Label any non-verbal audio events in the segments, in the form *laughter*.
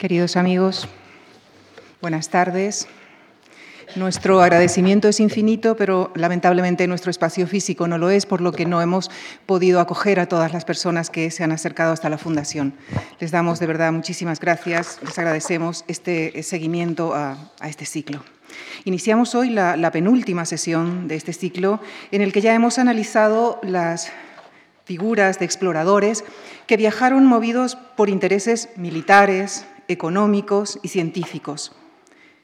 Queridos amigos, buenas tardes. Nuestro agradecimiento es infinito, pero lamentablemente nuestro espacio físico no lo es, por lo que no hemos podido acoger a todas las personas que se han acercado hasta la Fundación. Les damos de verdad muchísimas gracias, les agradecemos este seguimiento a, este ciclo. Iniciamos hoy la, penúltima sesión de este ciclo, en el que ya hemos analizado las figuras de exploradores que viajaron movidos por intereses militares, económicos y científicos.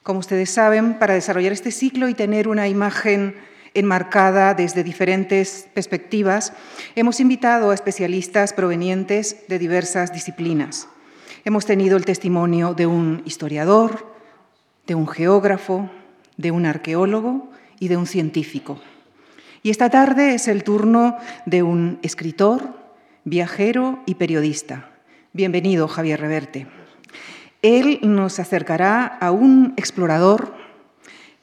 Como ustedes saben, para desarrollar este ciclo y tener una imagen enmarcada desde diferentes perspectivas, hemos invitado a especialistas provenientes de diversas disciplinas. Hemos tenido el testimonio de un historiador, de un geógrafo, de un arqueólogo y de un científico. Y esta tarde es el turno de un escritor, viajero y periodista. Bienvenido, Javier Reverte. Él nos acercará a un explorador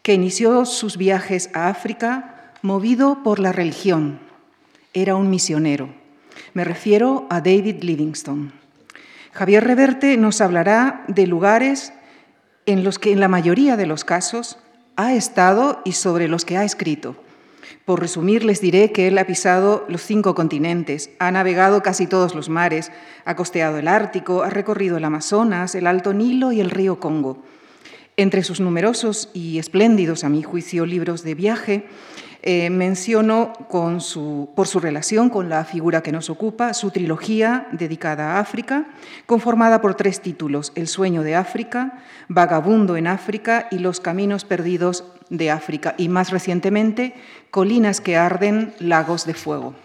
que inició sus viajes a África movido por la religión. Era un misionero. Me refiero a David Livingstone. Javier Reverte nos hablará de lugares en los que en la mayoría de los casos ha estado y sobre los que ha escrito. Por resumir, les diré que él ha pisado los cinco continentes, ha navegado casi todos los mares, ha costeado el Ártico, ha recorrido el Amazonas, el Alto Nilo y el río Congo. Entre sus numerosos y espléndidos, a mi juicio, libros de viaje, eh, menciono por su relación con la figura que nos ocupa su trilogía dedicada a África, conformada por tres títulos, El sueño de África, Vagabundo en África y Los caminos perdidos de África, y más recientemente, Colinas que arden, lagos de fuego.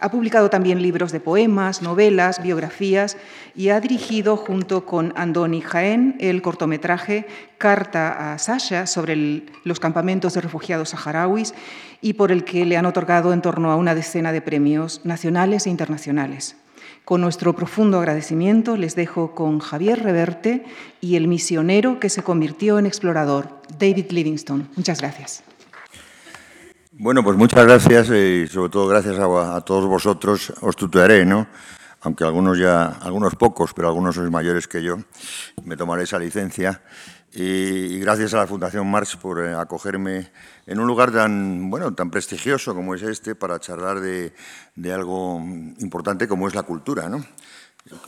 Ha publicado también libros de poemas, novelas, biografías y ha dirigido junto con Andoni Jaén el cortometraje Carta a Sasha sobre los campamentos de refugiados saharauis y por el que le han otorgado en torno a una decena de premios nacionales e internacionales. Con nuestro profundo agradecimiento les dejo con Javier Reverte y el misionero que se convirtió en explorador, David Livingstone. Muchas gracias. Bueno, pues muchas gracias eh, y sobre todo gracias a, todos vosotros. Os tutearé, ¿no? Aunque algunos ya, algunos pocos, pero algunos sois mayores que yo, me tomaré esa licencia. Y, gracias a la Fundación Marx por eh, acogerme en un lugar tan, bueno, tan prestigioso como es este para charlar de, algo importante como es la cultura, ¿no?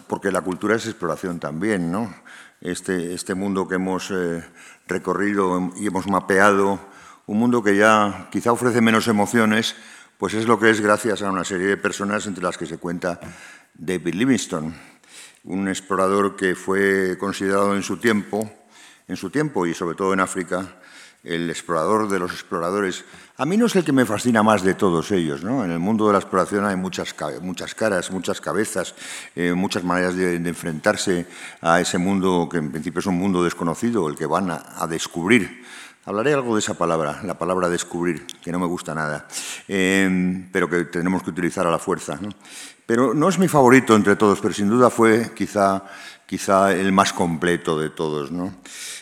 Porque la cultura es exploración también, ¿no? Este, este mundo que hemos eh, recorrido y hemos mapeado un mundo que ya quizá ofrece menos emociones, pues es lo que es gracias a una serie de personas entre las que se cuenta David Livingstone, un explorador que fue considerado en su tiempo, en su tiempo y sobre todo en África, el explorador de los exploradores. A mí no es el que me fascina más de todos ellos. ¿no? En el mundo de la exploración hay muchas, muchas caras, muchas cabezas, eh, muchas maneras de, enfrentarse a ese mundo que en principio es un mundo desconocido, el que van a descubrir Hablaré algo de esa palabra, la palabra descubrir, que no me gusta nada, em, pero que tenemos que utilizar a la fuerza. Pero no es mi favorito entre todos, pero sin duda fue quizá, quizá el más completo de todos.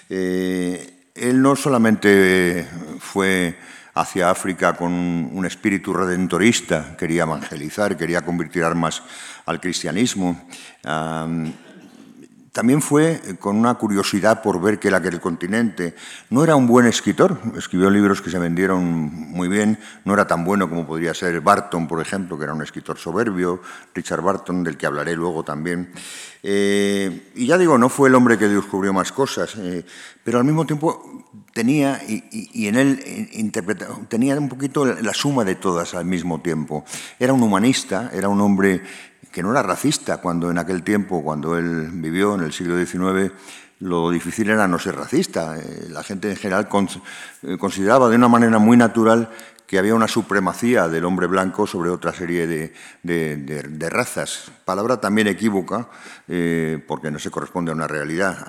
Eh, él no solamente fue hacia África con un espíritu redentorista, quería evangelizar, quería convertir armas al cristianismo. También fue eh, con una curiosidad por ver que aquel continente no era un buen escritor, escribió libros que se vendieron muy bien, no era tan bueno como podría ser Barton, por ejemplo, que era un escritor soberbio, Richard Barton, del que hablaré luego también. Eh, y ya digo, no fue el hombre que descubrió más cosas, eh, pero al mismo tiempo tenía, y, en él tenía un poquito la suma de todas al mismo tiempo. Era un humanista, era un hombre que no era racista cuando en aquel tiempo, cuando él vivió en el siglo XIX, lo difícil era no ser racista. Eh, la gente en general eh, consideraba de una manera muy natural que había una supremacía del hombre blanco sobre otra serie de, razas. Palabra también equívoca, eh, porque no se corresponde a una realidad.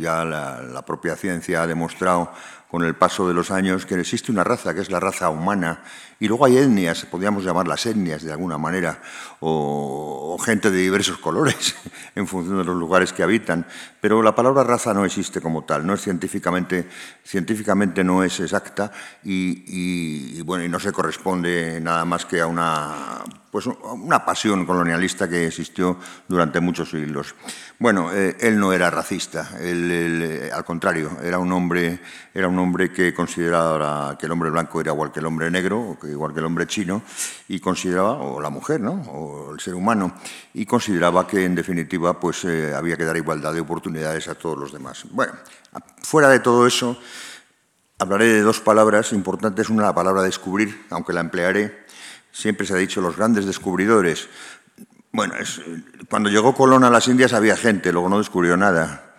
Ya la propia ciencia ha demostrado con el paso de los años que existe una raza que es la raza humana y luego hay etnias, podríamos llamarlas etnias de alguna manera, o, gente de diversos colores *laughs* en función de los lugares que habitan, pero la palabra raza no existe como tal, no es científicamente, científicamente no es exacta y, bueno, y no se corresponde nada más que a una pues una pasión colonialista que existió durante muchos siglos. Bueno, eh, él no era racista, él, al contrario, era un hombre, era un hombre que consideraba que el hombre blanco era igual que el hombre negro, igual que el hombre chino, y consideraba, o la mujer, ¿no? o el ser humano, y consideraba que en definitiva pues eh, había que dar igualdad de oportunidades a todos los demás. Bueno, fuera de todo eso, hablaré de dos palabras importantes. Una, la palabra descubrir, aunque la emplearé. Siempre se ha dicho los grandes descubridores. Bueno, cuando llegó Colón a las Indias había gente, luego no descubrió nada.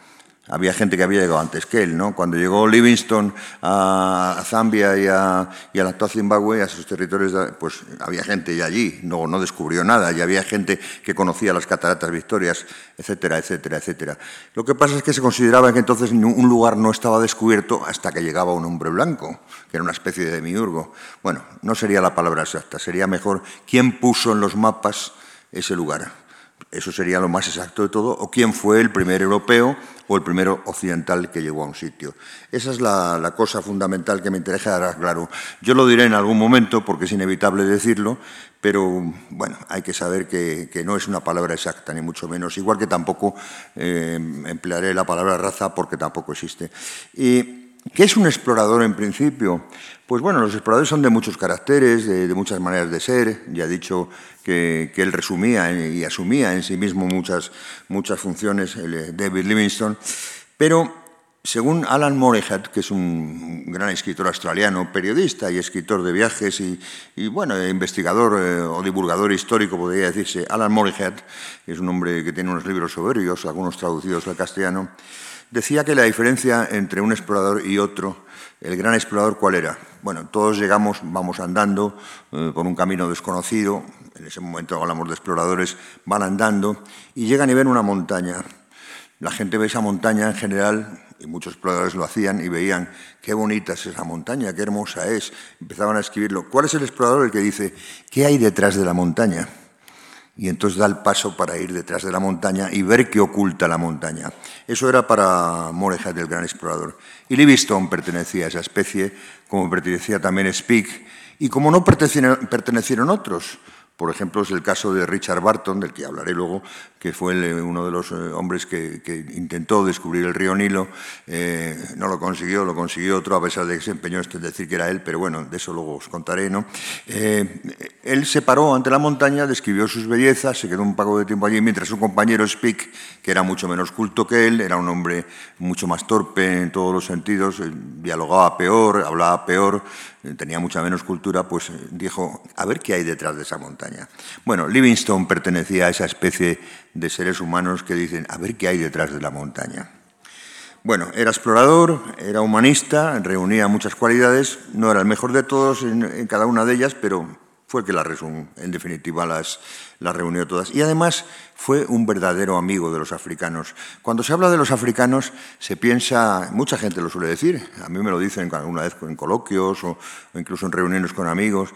Había gente que había llegado antes que él, ¿no? Cuando llegó Livingstone a Zambia y a, y a la actual Zimbabue, a sus territorios, pues había gente allí, no, no descubrió nada, y había gente que conocía las cataratas Victorias, etcétera, etcétera, etcétera. Lo que pasa es que se consideraba que entonces un lugar no estaba descubierto hasta que llegaba un hombre blanco, que era una especie de demiurgo. Bueno, no sería la palabra exacta, sería mejor quién puso en los mapas ese lugar. Eso sería lo más exacto de todo, o quién fue el primer europeo o el primero occidental que llegó a un sitio. Esa es la, cosa fundamental que me interesa dar claro. Yo lo diré en algún momento porque es inevitable decirlo, pero bueno, hay que saber que, no es una palabra exacta, ni mucho menos, igual que tampoco eh, emplearé la palabra raza porque tampoco existe. Y, ¿Qué es un explorador en principio? Pues bueno, los exploradores son de muchos caracteres, de, muchas maneras de ser. Ya he dicho que, él resumía y asumía en sí mismo muchas, muchas funciones, eh, David Livingstone. Pero según Alan Morehead, que es un gran escritor australiano, periodista y escritor de viajes y, bueno, investigador eh, o divulgador histórico, podría decirse, Alan Morehead, que es un hombre que tiene unos libros soberbios, algunos traducidos al castellano, Decía que la diferencia entre un explorador y otro, el gran explorador, ¿cuál era? Bueno, todos llegamos, vamos andando eh, por un camino desconocido, en ese momento hablamos de exploradores, van andando y llegan y ven una montaña. La gente ve esa montaña en general, y muchos exploradores lo hacían y veían qué bonita es esa montaña, qué hermosa es. Empezaban a escribirlo. ¿Cuál es el explorador el que dice qué hay detrás de la montaña? Y entonces da el paso para ir detrás de la montaña y ver qué oculta la montaña. Eso era para Morehead, el gran explorador. Y Livingstone pertenecía a esa especie, como pertenecía también Speke, y como no pertenecieron otros, por ejemplo, es el caso de Richard Barton, del que hablaré luego, que fue uno de los eh, hombres que, intentó descubrir el río Nilo. Eh, no lo consiguió, lo consiguió otro, a pesar de que se empeñó en decir que era él, pero bueno, de eso luego os contaré. ¿no? Eh, él se paró ante la montaña, describió sus bellezas, se quedó un poco de tiempo allí, mientras su compañero Speak, que era mucho menos culto que él, era un hombre mucho más torpe en todos los sentidos, dialogaba peor, hablaba peor, tenía mucha menos cultura, pues dijo, a ver qué hay detrás de esa montaña. Bueno, Livingstone pertenecía a esa especie de seres humanos que dicen, a ver qué hay detrás de la montaña. Bueno, era explorador, era humanista, reunía muchas cualidades, no era el mejor de todos en, cada una de ellas, pero fue el que las en definitiva las, las reunió todas. Y además fue un verdadero amigo de los africanos. Cuando se habla de los africanos, se piensa, mucha gente lo suele decir, a mí me lo dicen alguna vez en coloquios o, incluso en reuniones con amigos,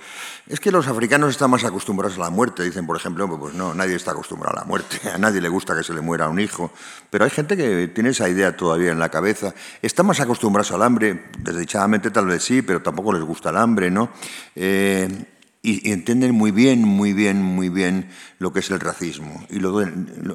es que los africanos están más acostumbrados a la muerte. Dicen, por ejemplo, pues no, nadie está acostumbrado a la muerte, *laughs* a nadie le gusta que se le muera un hijo, pero hay gente que tiene esa idea todavía en la cabeza. Están más acostumbrados al hambre, desdichadamente tal vez sí, pero tampoco les gusta el hambre, ¿no? Eh, y, entienden muy bien, muy bien, muy bien lo que es el racismo. Y lo,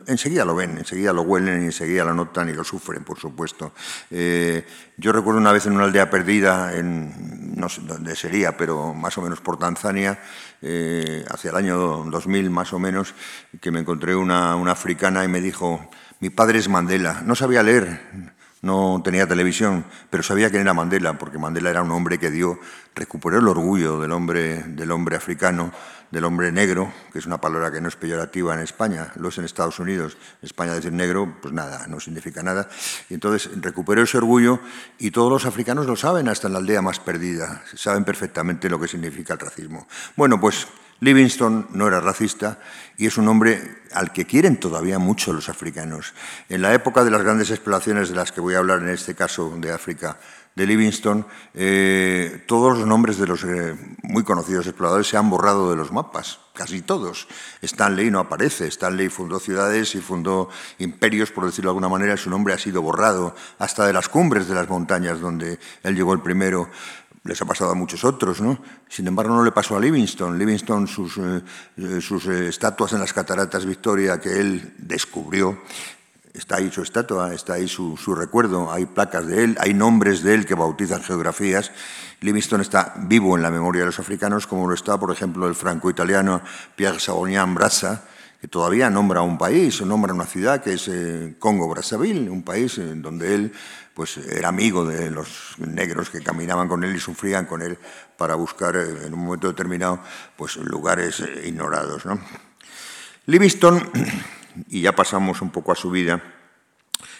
enseguida lo ven, enseguida lo huelen, y enseguida lo notan y lo sufren, por supuesto. Eh, yo recuerdo una vez en una aldea perdida, en, no sé dónde sería, pero más o menos por Tanzania, eh, hacia el año 2000 más o menos, que me encontré una, una africana y me dijo, mi padre es Mandela. No sabía leer, no tenía televisión, pero sabía quién era Mandela, porque Mandela era un hombre que dio, recuperó el orgullo del hombre, del hombre africano, del hombre negro, que es una palabra que no es peyorativa en España, lo es en Estados Unidos. En España decir negro, pues nada, no significa nada. Y entonces recuperó ese orgullo y todos los africanos lo saben, hasta en la aldea más perdida, saben perfectamente lo que significa el racismo. Bueno, pues Livingstone no era racista y es un hombre al que quieren todavía mucho los africanos. En la época de las grandes exploraciones de las que voy a hablar en este caso de África, de Livingstone, eh, todos los nombres de los eh, muy conocidos exploradores se han borrado de los mapas, casi todos. Stanley no aparece, Stanley fundó ciudades y fundó imperios, por decirlo de alguna manera, su nombre ha sido borrado, hasta de las cumbres de las montañas donde él llegó el primero les ha pasado a muchos otros, ¿no? Sin embargo, no le pasó a Livingstone. Livingstone, sus, eh, sus estatuas en las cataratas Victoria que él descubrió, está ahí su estatua, está ahí su, su, recuerdo, hay placas de él, hay nombres de él que bautizan geografías. Livingstone está vivo en la memoria de los africanos, como lo está, por ejemplo, el franco-italiano Pierre Sagonian Brassa, que todavía nombra un país, nombra una ciudad que es eh, Congo-Brazzaville, un país donde él pues, era amigo de los negros que caminaban con él y sufrían con él para buscar eh, en un momento determinado pues, lugares eh, ignorados. ¿no? Livingstone, y ya pasamos un poco a su vida,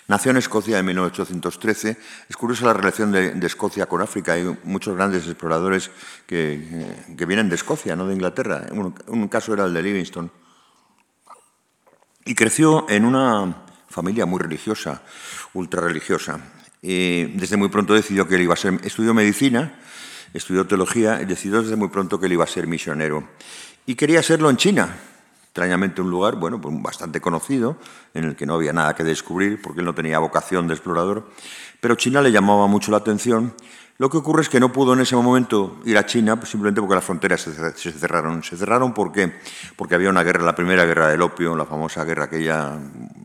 Nació en Escocia en 1813. Es curiosa la relación de, Escocia con África. Hay muchos grandes exploradores que, que, vienen de Escocia, no de Inglaterra. Un, un caso era el de Livingstone. Y creció en una familia muy religiosa, ultra religiosa. Y desde muy pronto decidió que él iba a ser, estudió medicina, estudió teología y decidió desde muy pronto que él iba a ser misionero. Y quería serlo en China, extrañamente un lugar, bueno, pues bastante conocido, en el que no había nada que descubrir, porque él no tenía vocación de explorador, pero China le llamaba mucho la atención lo que ocurre es que no pudo en ese momento ir a China pues, simplemente porque las fronteras se cerraron. Se cerraron porque, porque había una guerra, la primera guerra del opio, la famosa guerra aquella,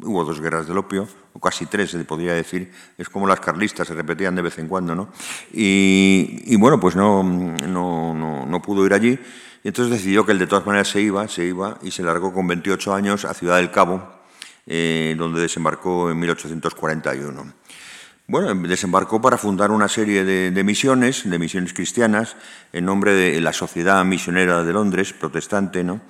hubo dos guerras del opio, o casi tres se podría decir, es como las carlistas, se repetían de vez en cuando, ¿no? Y, bueno, pues no, no, no, pudo ir allí, y entonces decidió que él de todas maneras se iba, se iba, y se largó con 28 años a Ciudad del Cabo, eh, donde desembarcó en 1841. Bueno, desembarcó para fundar una serie de, misiones, de misiones cristianas, en nombre de la Sociedad Misionera de Londres, protestante, ¿no?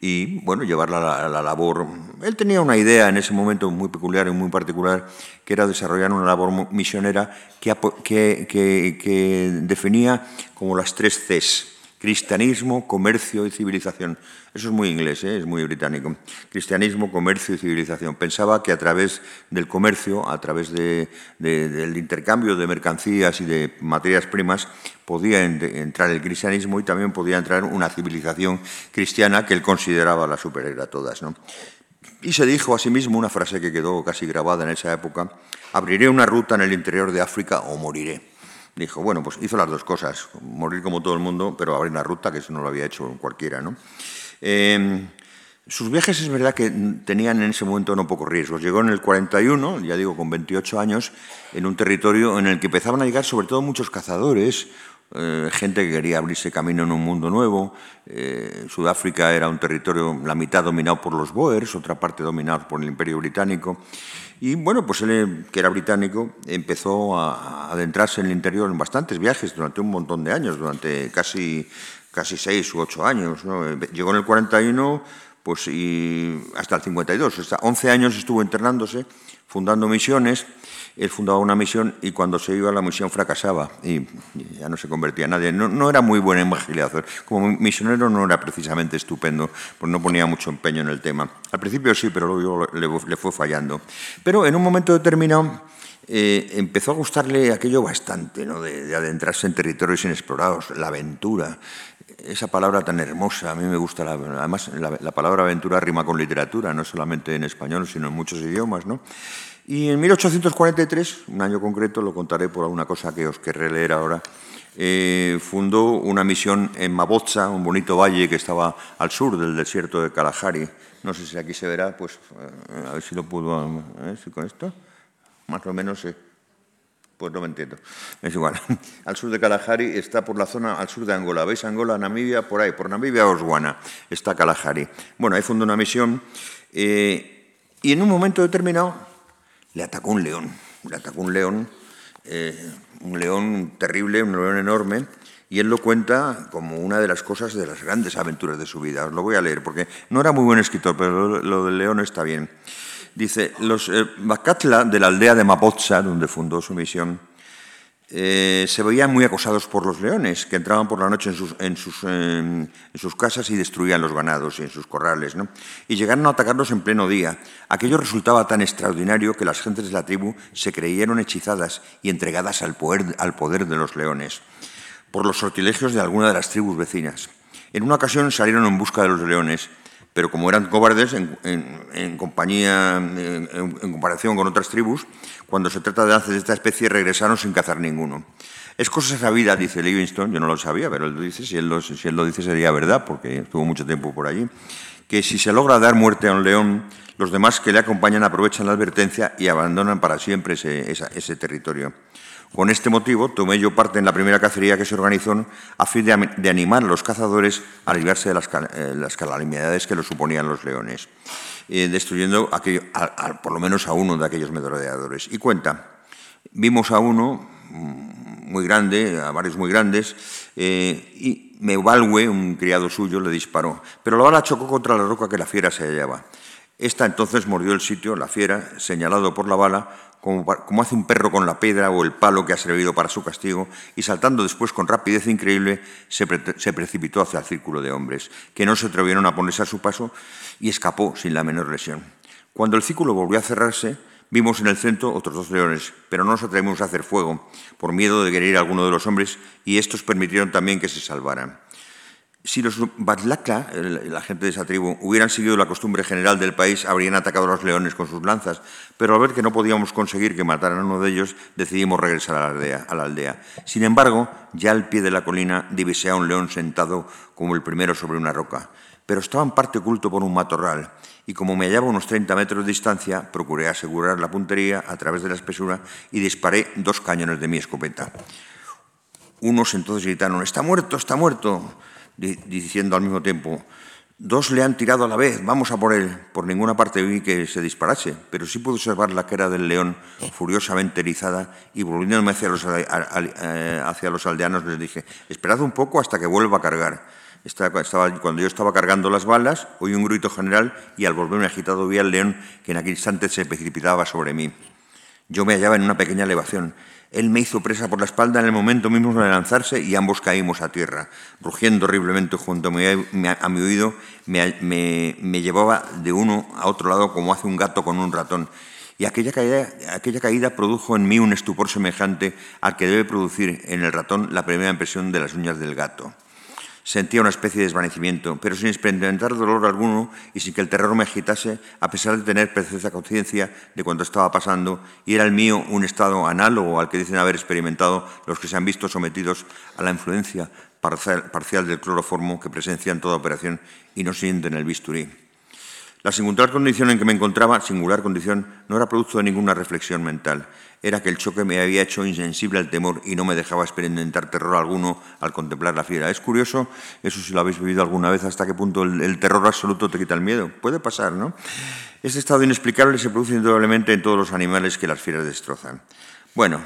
y bueno, llevarla a la, labor. Él tenía una idea en ese momento muy peculiar y muy particular, que era desarrollar una labor misionera que, que, que definía como las tres Cs, cristianismo, comercio y civilización. Eso es muy inglés, ¿eh? es muy británico. Cristianismo, comercio y civilización. Pensaba que a través del comercio, a través del intercambio de mercancías y de materias primas, podía entrar el cristianismo y también podía entrar una civilización cristiana que él consideraba la superior a todas. Y se dijo a sí mismo una frase que quedó casi grabada en esa época, abriré una ruta en el interior de África o moriré. Dijo, bueno, pues hizo las dos cosas, morir como todo el mundo, pero abrir una ruta, que eso no lo había hecho cualquiera. ¿no? Em, sus viajes es verdad que tenían en ese momento no pocos riesgos. Llegó en el 41, ya digo, con 28 años, en un territorio en el que empezaban a llegar sobre todo muchos cazadores, eh, gente que quería abrirse camino en un mundo nuevo. Eh, Sudáfrica era un territorio, la mitad dominado por los Boers, otra parte dominada por el Imperio Británico. Y bueno, pues él, que era británico, empezó a adentrarse en el interior en bastantes viajes durante un montón de años, durante casi casi seis u ocho años. Llegó en el 41 pues, hasta el 52. Hasta 11 años estuvo internándose, fundando misiones. Él fundaba una misión y cuando se iba la misión fracasaba y ya no se convertía en nadie. No, era muy buen evangelizador. Como misionero no era precisamente estupendo, pues no ponía mucho empeño en el tema. Al principio sí, pero luego le, fue fallando. Pero en un momento determinado eh, empezó a gustarle aquello bastante, ¿no? de, de, adentrarse en territorios inexplorados, la aventura, esa palabra tan hermosa, a mí me gusta, además la, palabra aventura rima con literatura, no solamente en español, sino en muchos idiomas. ¿no? Y en 1843, un año concreto, lo contaré por alguna cosa que os querré leer ahora, eh, fundó una misión en Mabotza, un bonito valle que estaba al sur del desierto de Kalahari. No sé si aquí se verá, pues eh, a ver si lo puedo, ¿eh? si con esto, más o menos. Pues no me entiendo. Es igual. *laughs* Al sur de Kalahari está por la zona al sur de Angola. ¿Veis Angola, Namibia? Por ahí, por Namibia, Osguana, está Kalahari. Bueno, ahí fundó una misión eh, y en un momento determinado le atacó un león. Le atacó un león, eh, un león terrible, un león enorme, y él lo cuenta como una de las cosas de las grandes aventuras de su vida. Os lo voy a leer porque no era muy buen escritor, pero lo del león está bien. Dice, los eh, de la aldea de Mapotza, donde fundó su misión, eh, se veían muy acosados por los leones, que entraban por la noche en sus, en sus, en sus casas y destruían los ganados y en sus corrales. ¿no? Y llegaron a atacarlos en pleno día. Aquello resultaba tan extraordinario que las gentes de la tribu se creyeron hechizadas y entregadas al poder, al poder de los leones, por los sortilegios de alguna de las tribus vecinas. En una ocasión salieron en busca de los leones pero como eran cobardes en, compañía, en, comparación con otras tribus, cuando se trata de lances de esta especie regresaron sin cazar ninguno. Es cosa sabida, dice Livingstone, yo no lo sabía, pero él dice, si él, lo, si él lo dice sería verdad, porque estuvo mucho tiempo por allí, que si se logra dar muerte a un león, los demás que le acompañan aprovechan la advertencia y abandonan para siempre ese, ese territorio. Con este motivo, tomé yo parte en la primera cacería que se organizó a fin de, animar a los cazadores a librarse de las, eh, calamidades que lo suponían los leones, eh, destruyendo por lo menos a uno de aquellos merodeadores. Y cuenta, vimos a uno mm, muy grande, a varios muy grandes, eh, y Meubalwe, un criado suyo, le disparó, pero la bala chocó contra la roca que la fiera se hallaba. Esta entonces mordió el sitio, la fiera, señalado por la bala, como, hace un perro con la piedra o el palo que ha servido para su castigo, y saltando después con rapidez increíble, se, precipitó hacia el círculo de hombres, que no se atrevieron a ponerse a su paso y escapó sin la menor lesión. Cuando el círculo volvió a cerrarse, vimos en el centro otros dos leones, pero no nos atrevimos a hacer fuego, por miedo de querer a alguno de los hombres, y estos permitieron también que se salvaran. Si los Batlaka, la gente de esa tribu, hubieran seguido la costumbre general del país, habrían atacado a los leones con sus lanzas, pero al ver que no podíamos conseguir que mataran a uno de ellos, decidimos regresar a la aldea. A la aldea. Sin embargo, ya al pie de la colina divisé a un león sentado como el primero sobre una roca, pero estaba en parte oculto por un matorral, y como me hallaba a unos 30 metros de distancia, procuré asegurar la puntería a través de la espesura y disparé dos cañones de mi escopeta. Unos entonces gritaron, ¡Está muerto, está muerto! Diciendo al mismo tiempo, dos le han tirado a la vez, vamos a por él. Por ninguna parte vi que se disparase, pero sí pude observar la cara del león furiosamente erizada y volviéndome hacia los, eh, hacia los aldeanos les dije, esperad un poco hasta que vuelva a cargar. Estaba, cuando yo estaba cargando las balas, oí un grito general y al volverme agitado vi al león que en aquel instante se precipitaba sobre mí. Yo me hallaba en una pequeña elevación él me hizo presa por la espalda en el momento mismo de lanzarse y ambos caímos a tierra. Rugiendo horriblemente junto a mi, oído, me, llevaba de uno a otro lado como hace un gato con un ratón. Y aquella caída, aquella caída produjo en mí un estupor semejante al que debe producir en el ratón la primera impresión de las uñas del gato. Sentía una especie de desvanecimiento, pero sin experimentar dolor alguno y sin que el terror me agitase, a pesar de tener precisa conciencia de cuanto estaba pasando, y era el mío un estado análogo al que dicen haber experimentado los que se han visto sometidos a la influencia parcial del cloroformo que presencian toda operación y no sienten el bisturí. La singular condición en que me encontraba, singular condición, no era producto de ninguna reflexión mental. Era que el choque me había hecho insensible al temor y no me dejaba experimentar terror alguno al contemplar la fiera. Es curioso, eso si lo habéis vivido alguna vez, hasta qué punto el, terror absoluto te quita el miedo. Puede pasar, ¿no? Este estado inexplicable se produce indudablemente en todos los animales que las fieras destrozan. Bueno,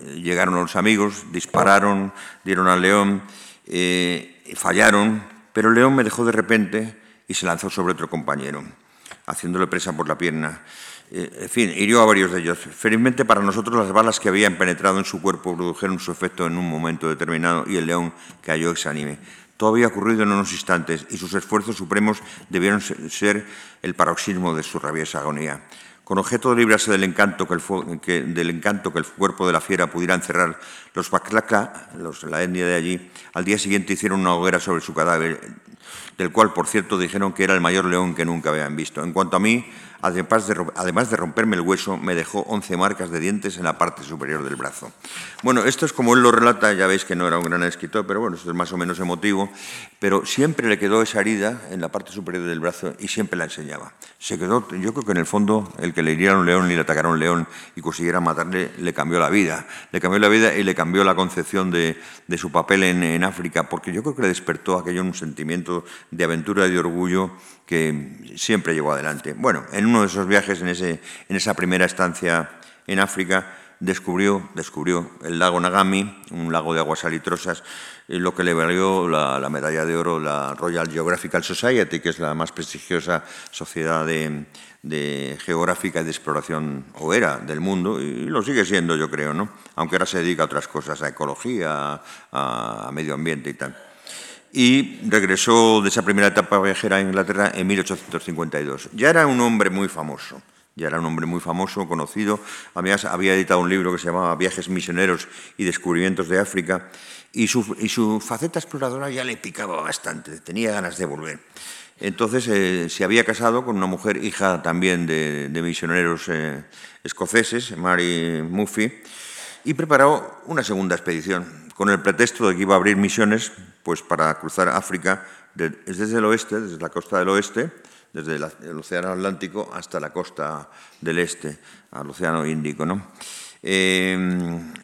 eh, llegaron los amigos, dispararon, dieron al león, eh, fallaron, pero el león me dejó de repente y se lanzó sobre otro compañero, haciéndole presa por la pierna. En fin, hirió a varios de ellos. Felizmente para nosotros las balas que habían penetrado en su cuerpo produjeron su efecto en un momento determinado y el león cayó exánime. Todo había ocurrido en unos instantes y sus esfuerzos supremos debieron ser el paroxismo de su rabiosa agonía. Con objeto de librarse del encanto que el, del encanto que el cuerpo de la fiera pudiera encerrar, los Baklaka, los, la etnia de allí, al día siguiente hicieron una hoguera sobre su cadáver, del cual, por cierto, dijeron que era el mayor león que nunca habían visto. En cuanto a mí, Además de, romperme el hueso, me dejó 11 marcas de dientes en la parte superior del brazo. Bueno, esto es como él lo relata, ya veis que no era un gran escritor, pero bueno, esto es más o menos emotivo, pero siempre le quedó esa herida en la parte superior del brazo y siempre la enseñaba. Se quedó, yo creo que en el fondo el que le hiriera un león y le atacara un león y consiguiera matarle, le cambió la vida. Le cambió la vida y le cambió la concepción de, su papel en, en África, porque yo creo que le despertó aquello un sentimiento de aventura y de orgullo que siempre llevó adelante. Bueno, en uno de esos viajes, en, ese, en esa primera estancia en África, descubrió, descubrió el lago Nagami, un lago de aguas salitrosas, lo que le valió la, medalla de oro la Royal Geographical Society, que es la más prestigiosa sociedad de, geográfica y de exploración, o era, del mundo, y lo sigue siendo, yo creo, ¿no? aunque ahora se dedica a otras cosas, a ecología, a medio ambiente y tal y regresó de esa primera etapa viajera a Inglaterra en 1852. Ya era un hombre muy famoso, ya era un hombre muy famoso, conocido. Además, había editado un libro que se llamaba Viajes misioneros y descubrimientos de África y su, faceta exploradora ya le picaba bastante, tenía ganas de volver. Entonces eh, se había casado con una mujer hija también de, misioneros eh, escoceses, Mary Murphy, y preparó una segunda expedición, con el pretexto de que iba a abrir misiones pues, para cruzar África desde el oeste, desde la costa del oeste, desde el Océano Atlántico hasta la costa del este, al Océano Índico. ¿no? Eh,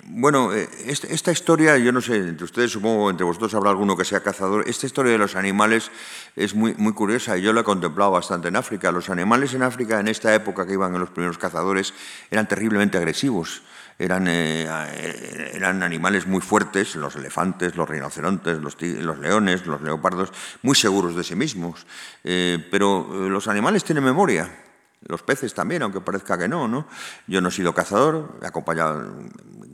bueno, eh, esta historia, yo no sé, entre ustedes supongo, entre vosotros habrá alguno que sea cazador, esta historia de los animales es muy, muy curiosa y yo la he contemplado bastante en África. Los animales en África, en esta época que iban los primeros cazadores, eran terriblemente agresivos. Eran, eh, eran animales muy fuertes, los elefantes, los rinocerontes, los, los leones, los leopardos, muy seguros de sí mismos. pero los animales tienen memoria los peces también, aunque parezca que no, ¿no? Yo no he sido cazador, he acompañado,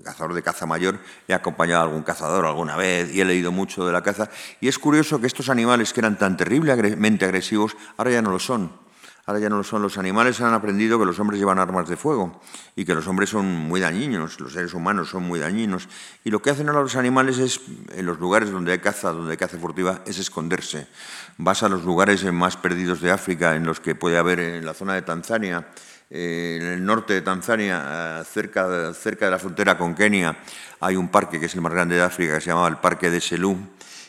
cazador de caza mayor, he acompañado a algún cazador alguna vez y he leído mucho de la caza. Y es curioso que estos animales que eran tan terriblemente agresivos, ahora ya no lo son. Ahora ya no lo son. Los animales han aprendido que los hombres llevan armas de fuego y que los hombres son muy dañinos, los seres humanos son muy dañinos. Y lo que hacen ahora los animales es, en los lugares donde hay caza, donde hay caza furtiva, es esconderse. Vas a los lugares más perdidos de África, en los que puede haber en la zona de Tanzania, eh, en el norte de Tanzania, eh, cerca, cerca de la frontera con Kenia, hay un parque que es el más grande de África, que se llama el Parque de Selú,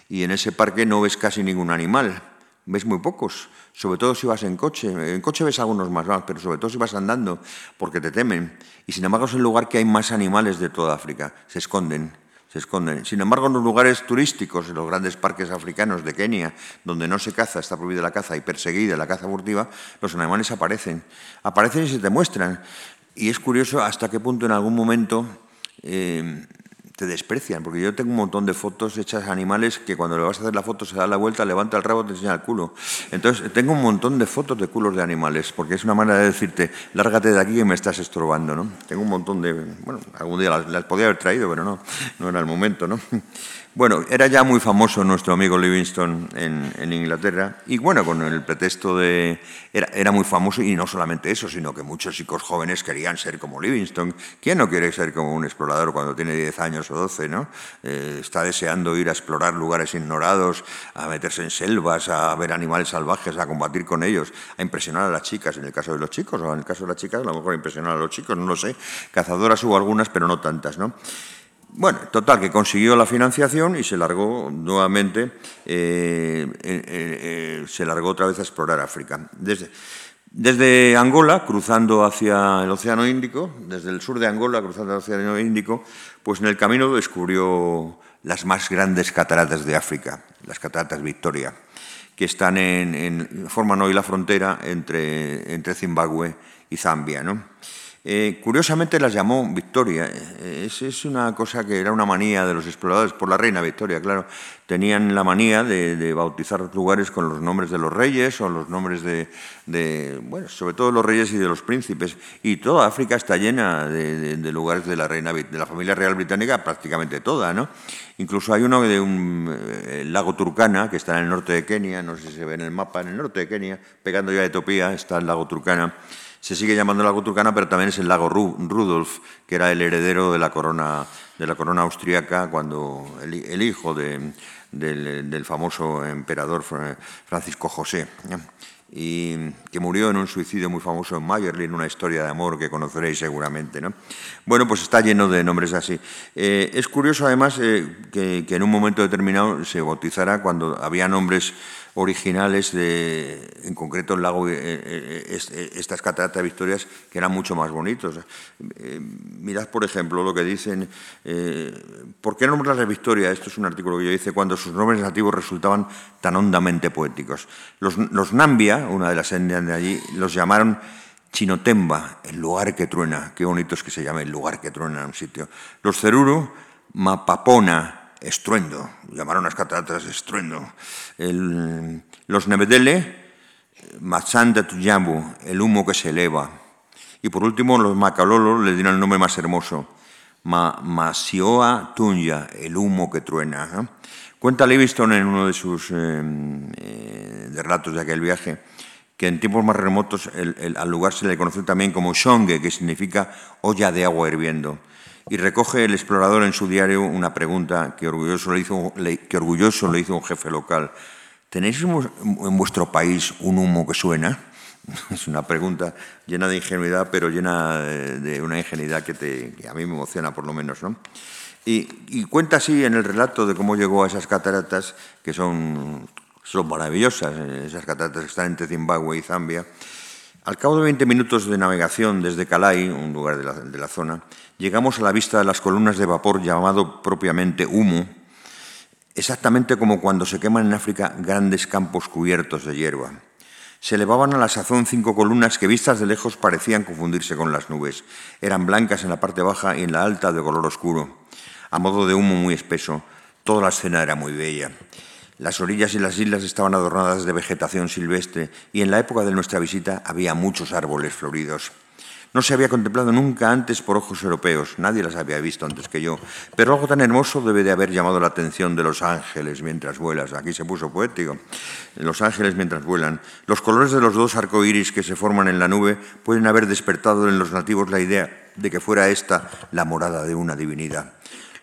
y en ese parque no ves casi ningún animal ves muy pocos, sobre todo si vas en coche. En coche ves algunos más, pero sobre todo si vas andando, porque te temen. Y sin embargo es el lugar que hay más animales de toda África, se esconden. Se esconden. Sin embargo, en los lugares turísticos, en los grandes parques africanos de Kenia, donde no se caza, está prohibida la caza y perseguida la caza furtiva, los animales aparecen. Aparecen y se te muestran. Y es curioso hasta qué punto en algún momento eh, te desprecian, porque yo tengo un montón de fotos hechas a animales que cuando le vas a hacer la foto se da la vuelta, levanta el rabo, te enseña el culo. Entonces, tengo un montón de fotos de culos de animales, porque es una manera de decirte, lárgate de aquí que me estás estorbando, ¿no? Tengo un montón de, bueno, algún día las, las podía haber traído, pero no, no era el momento, ¿no? Bueno, era ya muy famoso nuestro amigo Livingstone en, Inglaterra y bueno, con el pretexto de... Era, muy famoso y no solamente eso, sino que muchos chicos jóvenes querían ser como Livingstone. ¿Quién no quiere ser como un explorador cuando tiene 10 años o 12? ¿no? Eh, está deseando ir a explorar lugares ignorados, a meterse en selvas, a ver animales salvajes, a combatir con ellos, a impresionar a las chicas, en el caso de los chicos, o en el caso de las chicas, a lo mejor impresionar a los chicos, no lo sé. Cazadoras hubo algunas, pero no tantas, ¿no? Bueno, total, que consiguió la financiación y se largó nuevamente, eh, eh, eh, se largó otra vez a explorar África. Desde, Angola, cruzando hacia el Océano Índico, desde el sur de Angola, cruzando el Océano Índico, pues en el camino descubrió las más grandes cataratas de África, las cataratas Victoria, que están en, forman hoy la frontera entre, entre Zimbabue y Zambia. ¿no? Eh, curiosamente las llamó Victoria. Eh, es, una cosa que era una manía de los exploradores, por la reina Victoria, claro. Tenían la manía de, bautizar lugares con los nombres de los reyes o los nombres de, bueno, sobre todo los reyes y de los príncipes. Y toda África está llena de, lugares de la reina, de la familia real británica, prácticamente toda, ¿no? Incluso hay uno de un eh, lago Turkana, que está en el norte de Kenia, no sé si se ve en el mapa, en el norte de Kenia, pegando ya a Etiopía, está el lago Turkana se sigue llamando lago Turcana, pero también es el lago Rudolf, que era el heredero de la corona, de la corona austríaca cuando el, hijo del, famoso emperador Francisco José. y que murió en un suicidio muy famoso en Mayerlin, una historia de amor que conoceréis seguramente. ¿no? Bueno, pues está lleno de nombres así. Eh, es curioso además eh, que, que, en un momento determinado se bautizara cuando había nombres originales, de, en concreto el lago, eh, eh, eh, estas cataratas victorias, que eran mucho más bonitos. mirad, por ejemplo, lo que dicen, ¿por qué nombrar la Victoria? Esto es un artículo que yo hice, cuando sus nombres nativos resultaban tan hondamente poéticos. Los, Nambia, una de las etnias de allí, los llamaron Chinotemba, el lugar que truena. Qué bonito es que se llame el lugar que truena en un sitio. Los Ceruru, Mapapona, estruendo, llamaron las cataratas estruendo. los Nebedele, Machanda Tuyabu, el humo que se eleva. Y por último, los Macalolos le dieron el nombre más hermoso, Ma, Masioa Tunya, el humo que truena. Cuenta Livingstone en uno de sus eh, eh, relatos de aquel viaje que en tiempos más remotos al lugar se le conoció también como Shonge, que significa olla de agua hirviendo y recoge el explorador en su diario una pregunta que orgulloso le hizo, que orgulloso le hizo un jefe local. ¿Tenéis en vuestro país un humo que suena? *laughs* Es una pregunta llena de ingenuidad, pero llena de una ingenuidad que, a mí me emociona por lo menos. ¿no? Y, cuenta así en el relato de cómo llegó a esas cataratas, que son, son maravillosas, esas cataratas que están entre Zimbabue y Zambia. Al cabo de 20 minutos de navegación desde Calai, un lugar de la zona, llegamos a la vista de las columnas de vapor llamado propiamente humo, exactamente como cuando se queman en África grandes campos cubiertos de hierba. Se elevaban a la sazón cinco columnas que vistas de lejos parecían confundirse con las nubes. Eran blancas en la parte baja y en la alta de color oscuro, a modo de humo muy espeso. Toda la escena era muy bella. Las orillas y las islas estaban adornadas de vegetación silvestre y en la época de nuestra visita había muchos árboles floridos. No se había contemplado nunca antes por ojos europeos, nadie las había visto antes que yo, pero algo tan hermoso debe de haber llamado la atención de los ángeles mientras vuelas. Aquí se puso poético. Los ángeles mientras vuelan. Los colores de los dos arcoíris que se forman en la nube pueden haber despertado en los nativos la idea de que fuera esta la morada de una divinidad.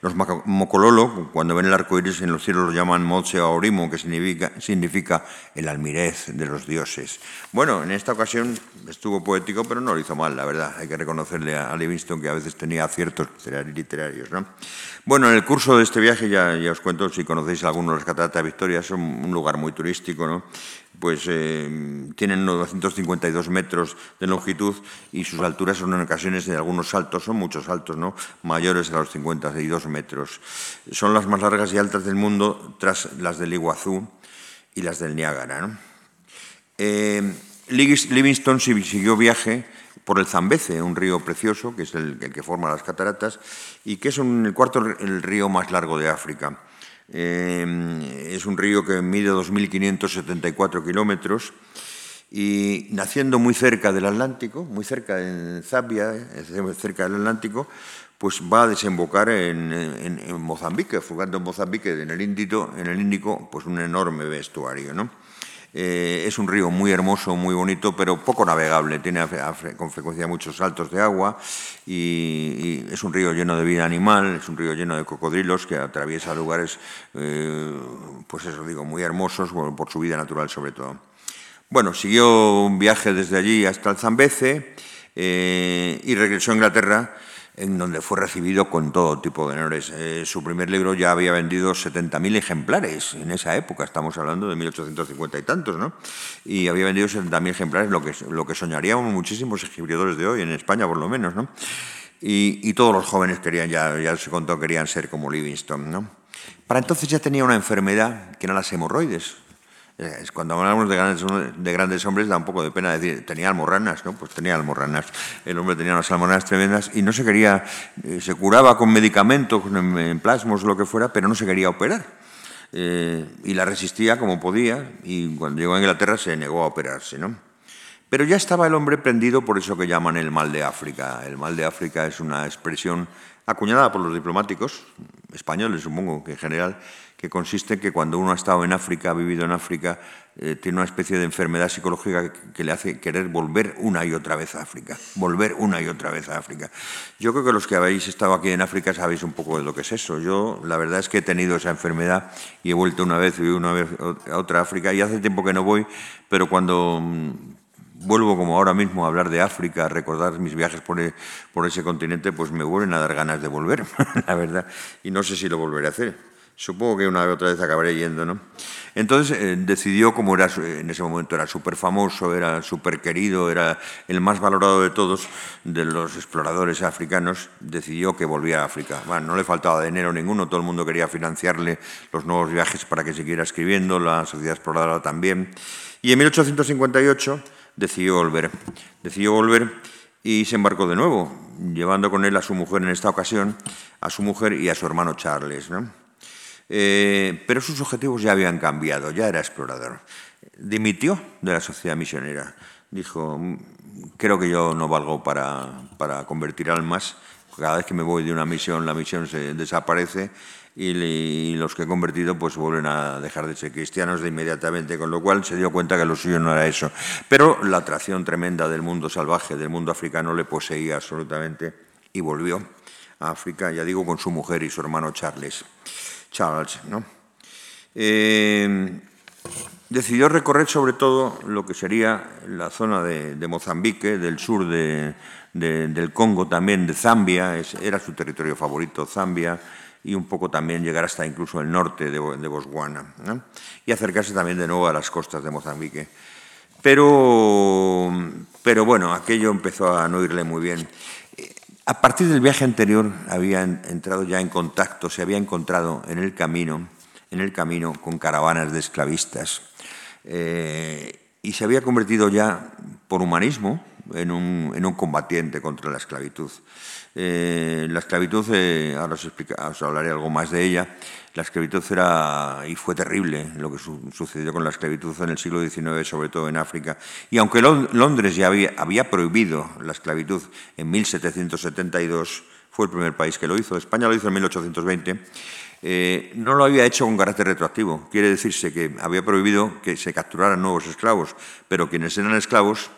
Los mocololo, cuando ven el arco iris en los cielos, lo llaman Moche Aorimo, que significa, significa el almirez de los dioses. Bueno, en esta ocasión estuvo poético, pero no lo hizo mal, la verdad. Hay que reconocerle a Livingston que a veces tenía aciertos literarios. ¿no? Bueno, en el curso de este viaje, ya, ya os cuento, si conocéis alguno de las cataratas Victoria, son un lugar muy turístico, ¿no? Pues eh, tienen 952 metros de longitud y sus alturas son en ocasiones de algunos saltos, son muchos saltos, ¿no? mayores a los 52 metros. Son las más largas y altas del mundo tras las del Iguazú y las del Niágara. Eh, Livingston siguió viaje por el Zambeze, un río precioso, que es el, que forma las cataratas, y que es el cuarto el río más largo de África. Eh, es un río que mide 2.574 kilómetros y naciendo muy cerca del Atlántico, muy cerca en Zambia, cerca del Atlántico, pues va a desembocar en, Mozambique, fugando en Mozambique, en el, Índico, en el Índico, pues un enorme vestuario. ¿no? Eh, es un río muy hermoso, muy bonito, pero poco navegable. Tiene con frecuencia muchos saltos de agua y, es un río lleno de vida animal, es un río lleno de cocodrilos que atraviesa lugares, eh, pues eso digo, muy hermosos por, su vida natural sobre todo. Bueno, siguió un viaje desde allí hasta el Zambeze eh, y regresó a Inglaterra en donde fue recibido con todo tipo de honores. Eh, su primer libro ya había vendido 70.000 ejemplares en esa época, estamos hablando de 1850 y tantos, ¿no? Y había vendido 70.000 ejemplares, lo que, lo que soñaríamos muchísimos escribidores de hoy, en España por lo menos, ¿no? Y, todos los jóvenes querían, ya, ya se contó, querían ser como Livingstone, ¿no? Para entonces ya tenía una enfermedad que eran las hemorroides, cuando hablamos de grandes, de grandes, hombres da un poco de pena decir, tenía almorranas, ¿no? Pues tenía almorranas. El hombre tenía unas almorranas tremendas y no se quería, eh, se curaba con medicamentos, con plasmos, lo que fuera, pero no se quería operar. Eh, y la resistía como podía y cuando llegó a Inglaterra se negó a operarse, ¿no? Pero ya estaba el hombre prendido por eso que llaman el mal de África. El mal de África es una expresión acuñada por los diplomáticos españoles, supongo que en general, que consiste en que cuando uno ha estado en África, ha vivido en África, eh, tiene una especie de enfermedad psicológica que le hace querer volver una y otra vez a África, volver una y otra vez a África. Yo creo que los que habéis estado aquí en África sabéis un poco de lo que es eso. Yo la verdad es que he tenido esa enfermedad y he vuelto una vez y una vez a otra África y hace tiempo que no voy, pero cuando mm, vuelvo como ahora mismo a hablar de África, a recordar mis viajes por, e, por ese continente, pues me vuelven a dar ganas de volver, *laughs* la verdad, y no sé si lo volveré a hacer. Supongo que una vez otra vez acabaré yendo, ¿no? Entonces eh, decidió, como era en ese momento era súper famoso, era súper querido, era el más valorado de todos, de los exploradores africanos, decidió que volvía a África. Bueno, no le faltaba dinero ninguno, todo el mundo quería financiarle los nuevos viajes para que siguiera escribiendo, la sociedad exploradora también. Y en 1858 decidió volver. Decidió volver y se embarcó de nuevo, llevando con él a su mujer en esta ocasión, a su mujer y a su hermano Charles. Eh, pero sus objetivos ya habían cambiado, ya era explorador. Dimitió de la sociedad misionera. Dijo, creo que yo no valgo para, para convertir almas. Cada vez que me voy de una misión, la misión se desaparece y, los que he convertido pues vuelven a dejar de ser cristianos de inmediatamente, con lo cual se dio cuenta que lo suyo no era eso. Pero la atracción tremenda del mundo salvaje, del mundo africano, le poseía absolutamente y volvió a África, ya digo, con su mujer y su hermano Charles. Charles. ¿no? Eh, decidió recorrer sobre todo lo que sería la zona de, Mozambique, del sur del Congo también, de Zambia, era su territorio favorito, Zambia, y un poco también llegar hasta incluso el norte de, Botswana, y acercarse también de nuevo a las costas de Mozambique. Pero, pero bueno, aquello empezó a no irle muy bien. A partir del viaje anterior había entrado ya en contacto, se había encontrado en el camino, en el camino con caravanas de esclavistas eh, y se había convertido ya, por humanismo, en un, en un combatiente contra la esclavitud. Eh, la esclavitud, eh, ahora os, hablaré algo más de ella, la esclavitud era, y fue terrible lo que sucedió con la esclavitud en el siglo XIX, sobre todo en África. Y aunque Londres ya había, había prohibido la esclavitud en 1772, fue el primer país que lo hizo, España lo hizo en 1820, eh, no lo había hecho con carácter retroactivo. Quiere decirse que había prohibido que se capturaran nuevos esclavos, pero quienes eran esclavos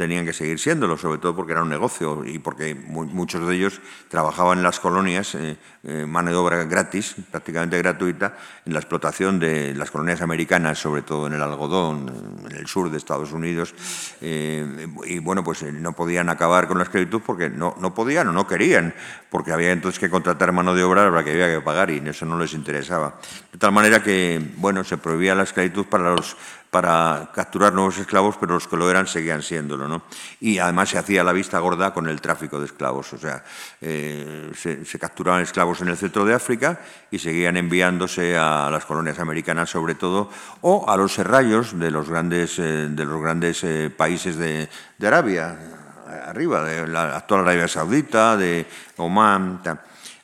tenían que seguir siéndolo, sobre todo porque era un negocio y porque muchos de ellos trabajaban en las colonias, eh, eh, mano de obra gratis, prácticamente gratuita, en la explotación de las colonias americanas, sobre todo en el algodón, en el sur de Estados Unidos. Eh, y bueno, pues no podían acabar con la esclavitud porque no, no podían o no querían, porque había entonces que contratar mano de obra a la que había que pagar y eso no les interesaba. De tal manera que, bueno, se prohibía la esclavitud para los para capturar nuevos esclavos, pero los que lo eran seguían siéndolo. ¿no? Y además se hacía la vista gorda con el tráfico de esclavos. O sea, eh, se, capturaban esclavos en el centro de África y seguían enviándose a las colonias americanas, sobre todo, o a los serrallos de los grandes, eh, de los grandes eh, países de, Arabia, arriba, de la actual Arabia Saudita, de Oman.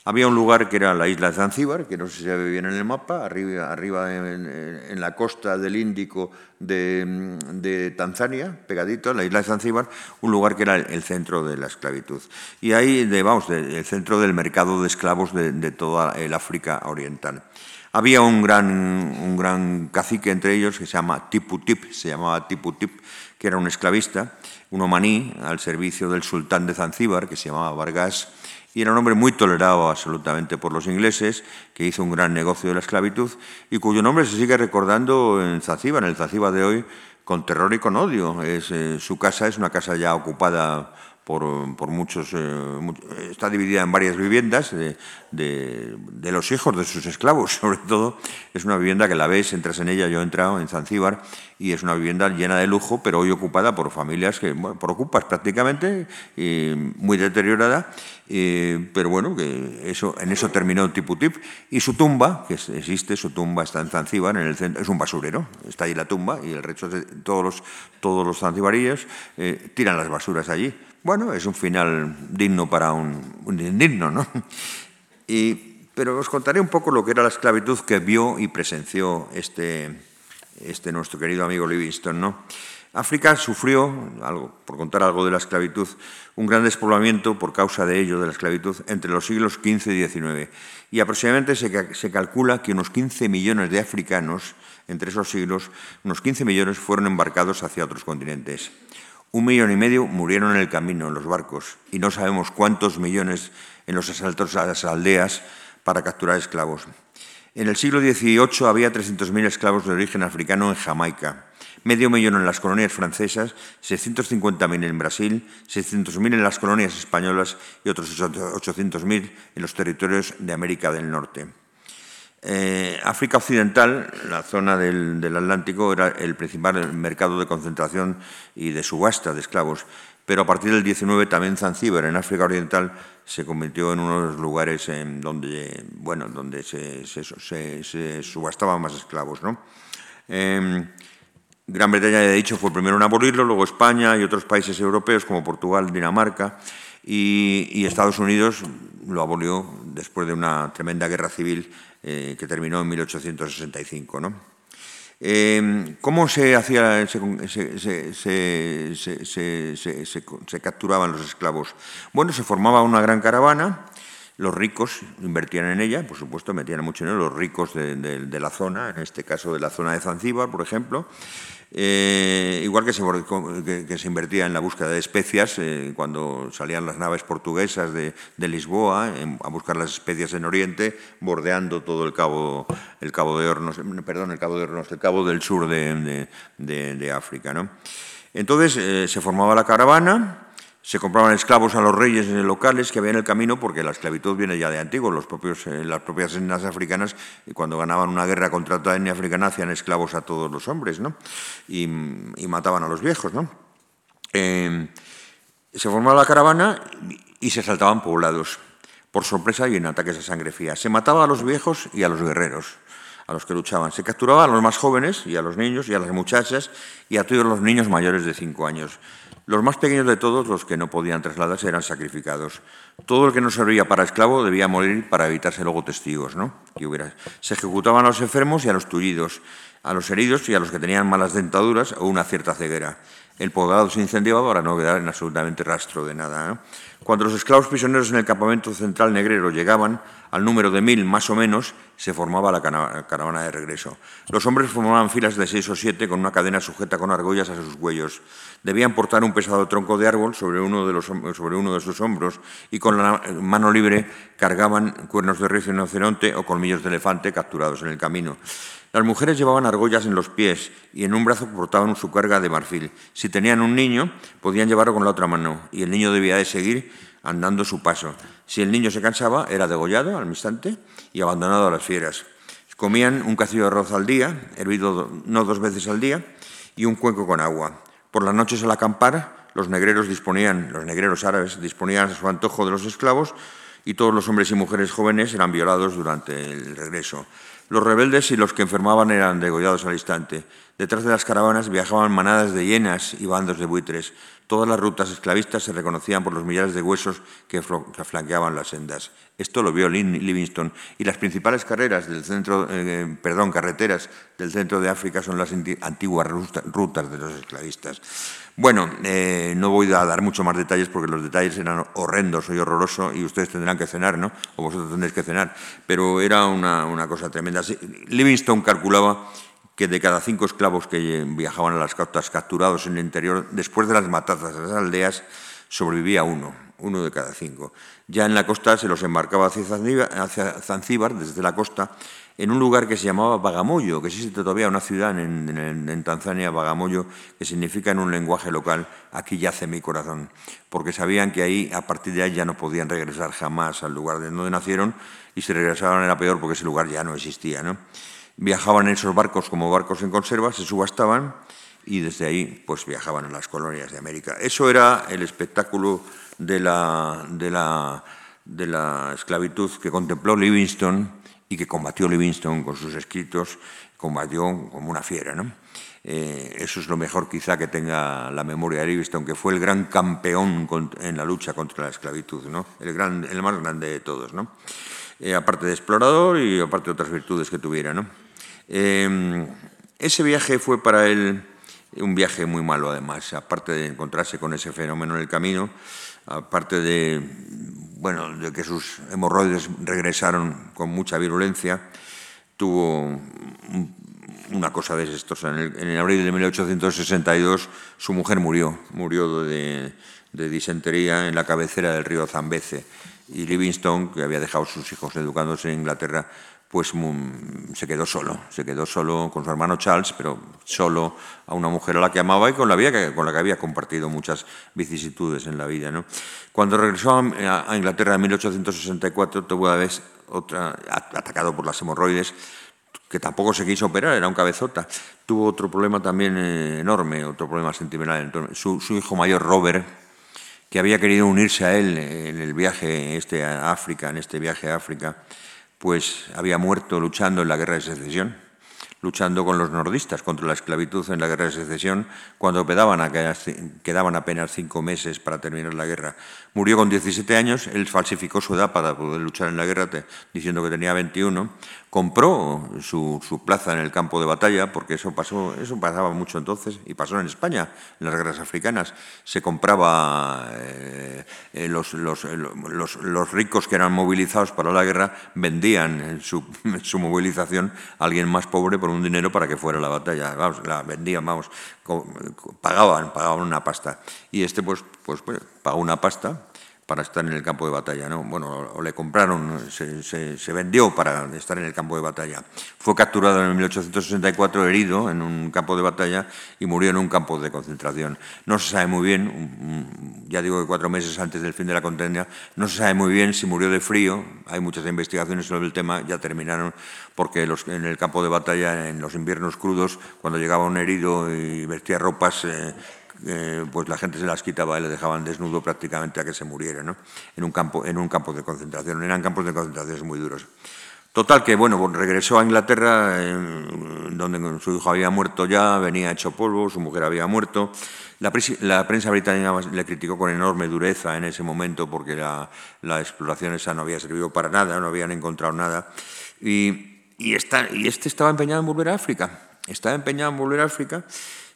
Había un lugar que era la isla Zanzíbar, que no sé si se ve bien en el mapa, arriba, en, la costa del Índico de, Tanzania, pegadito, la isla de Zanzíbar, un lugar que era el, centro de la esclavitud. Y ahí, vamos, el centro del mercado de esclavos de, toda el África Oriental. Había un gran, un gran cacique entre ellos que se llama Tipu Tip, se llamaba Tipu Tip, que era un esclavista, un omaní al servicio del sultán de Zanzíbar, que se llamaba Vargas, y era un hombre muy tolerado absolutamente por los ingleses, que hizo un gran negocio de la esclavitud y cuyo nombre se sigue recordando en Zanzíbar, en el Zanzíbar de hoy, con terror y con odio. Es, eh, su casa es una casa ya ocupada por, muchos, eh, está dividida en varias viviendas de, de, los hijos de sus esclavos, *laughs* sobre todo. Es una vivienda que la ves, entras en ella, yo he entrado en Zanzíbar, y es una vivienda llena de lujo, pero hoy ocupada por familias que, bueno, por ocupas prácticamente, y muy deteriorada, pero bueno, que eso, en eso terminó Tiputip. Y su tumba, que existe, su tumba está en Zanzíbar, en el centro, es un basurero, está ahí la tumba, y el resto de todos los, todos los zanzibaríes eh, tiran las basuras allí. Bueno, es un final digno para un, un indigno, ¿no? Y, pero os contaré un poco lo que era la esclavitud que vio y presenció este, este nuestro querido amigo Livingston, ¿no? África sufrió, algo, por contar algo de la esclavitud, un gran despoblamiento por causa de ello, de la esclavitud, entre los siglos XV y XIX. Y aproximadamente se, se, calcula que unos 15 millones de africanos, entre esos siglos, unos 15 millones fueron embarcados hacia otros continentes. Un millón y medio murieron en el camino, en los barcos, y no sabemos cuántos millones en los asaltos a las aldeas para capturar esclavos. En el siglo XVIII había 300.000 esclavos de origen africano en Jamaica, medio millón en las colonias francesas, 650.000 en Brasil, 600.000 en las colonias españolas y otros 800.000 en los territorios de América del Norte. Eh, África Occidental, la zona del, Atlántico, era el principal mercado de concentración y de subasta de esclavos, pero a partir del 19 también Zanzíbar, en África Oriental, se convirtió en uno de los lugares en donde, bueno, donde se, subastaban más esclavos. Em, Gran Bretaña, ya he dicho, fue primero en abolirlo, luego España y otros países europeos como Portugal, Dinamarca, y, Estados Unidos lo abolió después de una tremenda guerra civil eh, que terminó en 1865. ¿no? Eh, ¿Cómo se, hacía, se, capturaban los esclavos? Bueno, se formaba una gran caravana Los ricos invertían en ella, por supuesto, metían mucho dinero, los ricos de, la zona, en este caso de la zona de Zanzíbar, por ejemplo, eh, igual que se, que, se, invertía en la búsqueda de especias, eh, cuando salían las naves portuguesas de, Lisboa a buscar las especias en Oriente, bordeando todo el cabo, el cabo de Hornos, perdón, el cabo de Hornos, el cabo del sur de, África. ¿no? Entonces eh, se formaba la caravana, se compraban esclavos a los reyes locales que había en el camino, porque la esclavitud viene ya de antiguo. Los eh, las propias etnias africanas, cuando ganaban una guerra contra otra etnia africana, hacían esclavos a todos los hombres ¿no? y, mataban a los viejos. ¿no? Eh, se formaba la caravana y se saltaban poblados, por sorpresa y en ataques a sangre fría. Se mataba a los viejos y a los guerreros a los que luchaban. Se capturaba a los más jóvenes y a los niños y a las muchachas y a todos los niños mayores de cinco años. Los más pequeños de todos, los que no podían trasladarse, eran sacrificados. Todo el que no servía para esclavo debía morir para evitarse luego testigos. ¿no? hubiera... Se ejecutaban a los enfermos y a los tullidos, a los heridos y a los que tenían malas dentaduras o una cierta ceguera. El poblado se incendiaba para no quedar en absolutamente rastro de nada. Cuando los esclavos prisioneros en el campamento central negrero llegaban al número de mil más o menos, se formaba la caravana de regreso. Los hombres formaban filas de seis o siete con una cadena sujeta con argollas a sus cuellos. Debían portar un pesado tronco de árbol sobre uno de, sus hombros y con la mano libre cargaban cuernos de rinoceronte o colmillos de elefante capturados en el camino. Las mujeres llevaban argollas en los pies y en un brazo portaban su carga de marfil. Si tenían un niño, podían llevarlo con la otra mano y el niño debía de seguir andando su paso. Si el niño se cansaba, era degollado al instante y abandonado a las fieras. Comían un cacillo de arroz al día, hervido no dos veces al día, y un cuenco con agua. Por las noches al acampar, los negreros disponían, los negreros árabes disponían a su antojo de los esclavos y todos los hombres y mujeres jóvenes eran violados durante el regreso. Los rebeldes y los que enfermaban eran degollados al instante. Detrás de las caravanas viajaban manadas de hienas y bandos de buitres. Todas las rutas esclavistas se reconocían por los millares de huesos que flanqueaban las sendas. Esto lo vio Livingstone y las principales carreras del centro, eh, perdón, carreteras del centro de África son las antiguas rutas de los esclavistas. Bueno, eh, no voy a dar mucho más detalles porque los detalles eran horrendos y horrorosos y ustedes tendrán que cenar, ¿no? O vosotros tendréis que cenar. Pero era una, una cosa tremenda. Livingstone calculaba que de cada cinco esclavos que viajaban a las costas capturados en el interior, después de las matanzas de las aldeas, sobrevivía uno, uno de cada cinco. Ya en la costa se los embarcaba hacia Zanzíbar, desde la costa, en un lugar que se llamaba Bagamoyo, que existe todavía una ciudad en, Tanzania, Bagamoyo, que significa en un lenguaje local, aquí yace mi corazón, porque sabían que ahí, a partir de ahí, ya no podían regresar jamás al lugar de donde nacieron, y si regresaban era peor porque ese lugar ya no existía. ¿no? Viajaban en esos barcos como barcos en conserva, se subastaban y desde ahí pues viajaban a las colonias de América. Eso era el espectáculo de la, esclavitud que contempló Livingstone y que combatió Livingstone con sus escritos, combatió como una fiera. ¿no? Eh, eso es lo mejor quizá que tenga la memoria de Livingstone, que fue el gran campeón en la lucha contra la esclavitud, ¿no? el, el más grande de todos. Eh, aparte de explorador y aparte de otras virtudes que tuviera. ¿no? Em, ese viaje fue para él un viaje muy malo, además, aparte de encontrarse con ese fenómeno en el camino, aparte de, bueno, de que sus hemorroides regresaron con mucha virulencia, tuvo una cosa desastrosa. En en abril de 1862 su mujer murió, murió de, de disentería en la cabecera del río Zambeze. Y Livingstone, que había dejado sus hijos educándose en Inglaterra, pues se quedó solo, se quedó solo con su hermano Charles, pero solo a una mujer a la que amaba y con la, que, con la que había compartido muchas vicisitudes en la vida. ¿no? Cuando regresó a, Inglaterra en 1864, tuvo a vez otra, atacado por las hemorroides, que tampoco se quiso operar, era un cabezota. Tuvo otro problema también eh, enorme, otro problema sentimental. Su, su hijo mayor, Robert, que había querido unirse a él en el viaje este a África, en este viaje a África, pues había muerto luchando en la guerra de secesión. luchando con los nordistas contra la esclavitud en la guerra de secesión, cuando quedaban, apenas cinco meses para terminar la guerra. Murió con 17 años, él falsificó su edad para poder luchar en la guerra, diciendo que tenía 21, compró su, plaza en el campo de batalla, porque eso, pasó, eso pasaba mucho entonces, y pasó en España, en las guerras africanas. Se compraba, eh, eh, los, los, los, ricos que eran movilizados para la guerra vendían su, *laughs* su movilización a alguien más pobre por un dinero para que fuera a la batalla. Vamos, la vendían, vamos, pagaban, pagaban una pasta. Y este pues, pues, pues pagó una pasta para estar en el campo de batalla. ¿no? Bueno, o le compraron, se, vendió para estar en el campo de batalla. Fue capturado en 1864, herido en un campo de batalla y murió en un campo de concentración. No se sabe muy bien, ya digo que cuatro meses antes del fin de la contienda, no se sabe muy bien si murió de frío. Hay muchas investigaciones sobre el tema, ya terminaron, porque los, en el campo de batalla, en los inviernos crudos, cuando llegaba un herido y vestía ropas... Eh, eh, pues la gente se las quitaba y le dejaban desnudo prácticamente a que se muriera, ¿no? En un campo, en un campo de concentración. Eran campos de concentración muy duros. Total que, bueno, regresó a Inglaterra, donde su hijo había muerto ya, venía hecho polvo, su mujer había muerto. La, prensa británica le criticó con enorme dureza en ese momento porque la, exploración esa no había servido para nada, no habían encontrado nada. Y, y este estaba empeñado en volver a África. Estaba empeñado en volver a África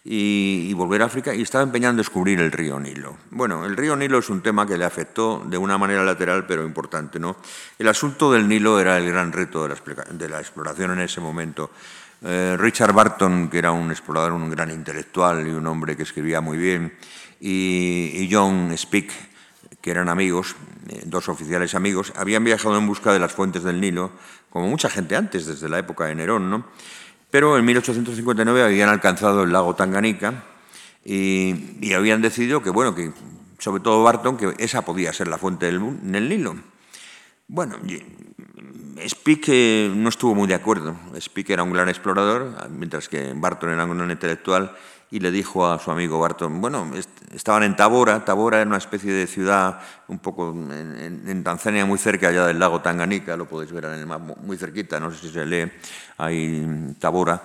y, volver a África y estaba empeñado en descubrir el río Nilo. Bueno, el río Nilo es un tema que le afectó de una manera lateral pero importante. ¿no? El asunto del Nilo era el gran reto de la, exploración en ese momento. Eh, Richard Barton, que era un explorador, un gran intelectual y un hombre que escribía muy bien, y, John Speake, que eran amigos, eh, dos oficiales amigos, habían viajado en busca de las fuentes del Nilo, como mucha gente antes, desde la época de Nerón, ¿no? Pero en 1859 habían alcanzado el lago Tanganica y, habían decidido que, bueno, que sobre todo Barton, que esa podía ser la fuente del, el Nilo. Bueno, Speake eh, no estuvo muy de acuerdo. Speake era un gran explorador, mientras que Barton era un gran intelectual y le dijo a su amigo Barton, bueno, estaban en Tabora, Tabora era una especie de ciudad un poco en, Tanzania, muy cerca allá del lago Tanganica, lo podéis ver en el mapa, muy cerquita, no sé si se lee, ahí Tabora.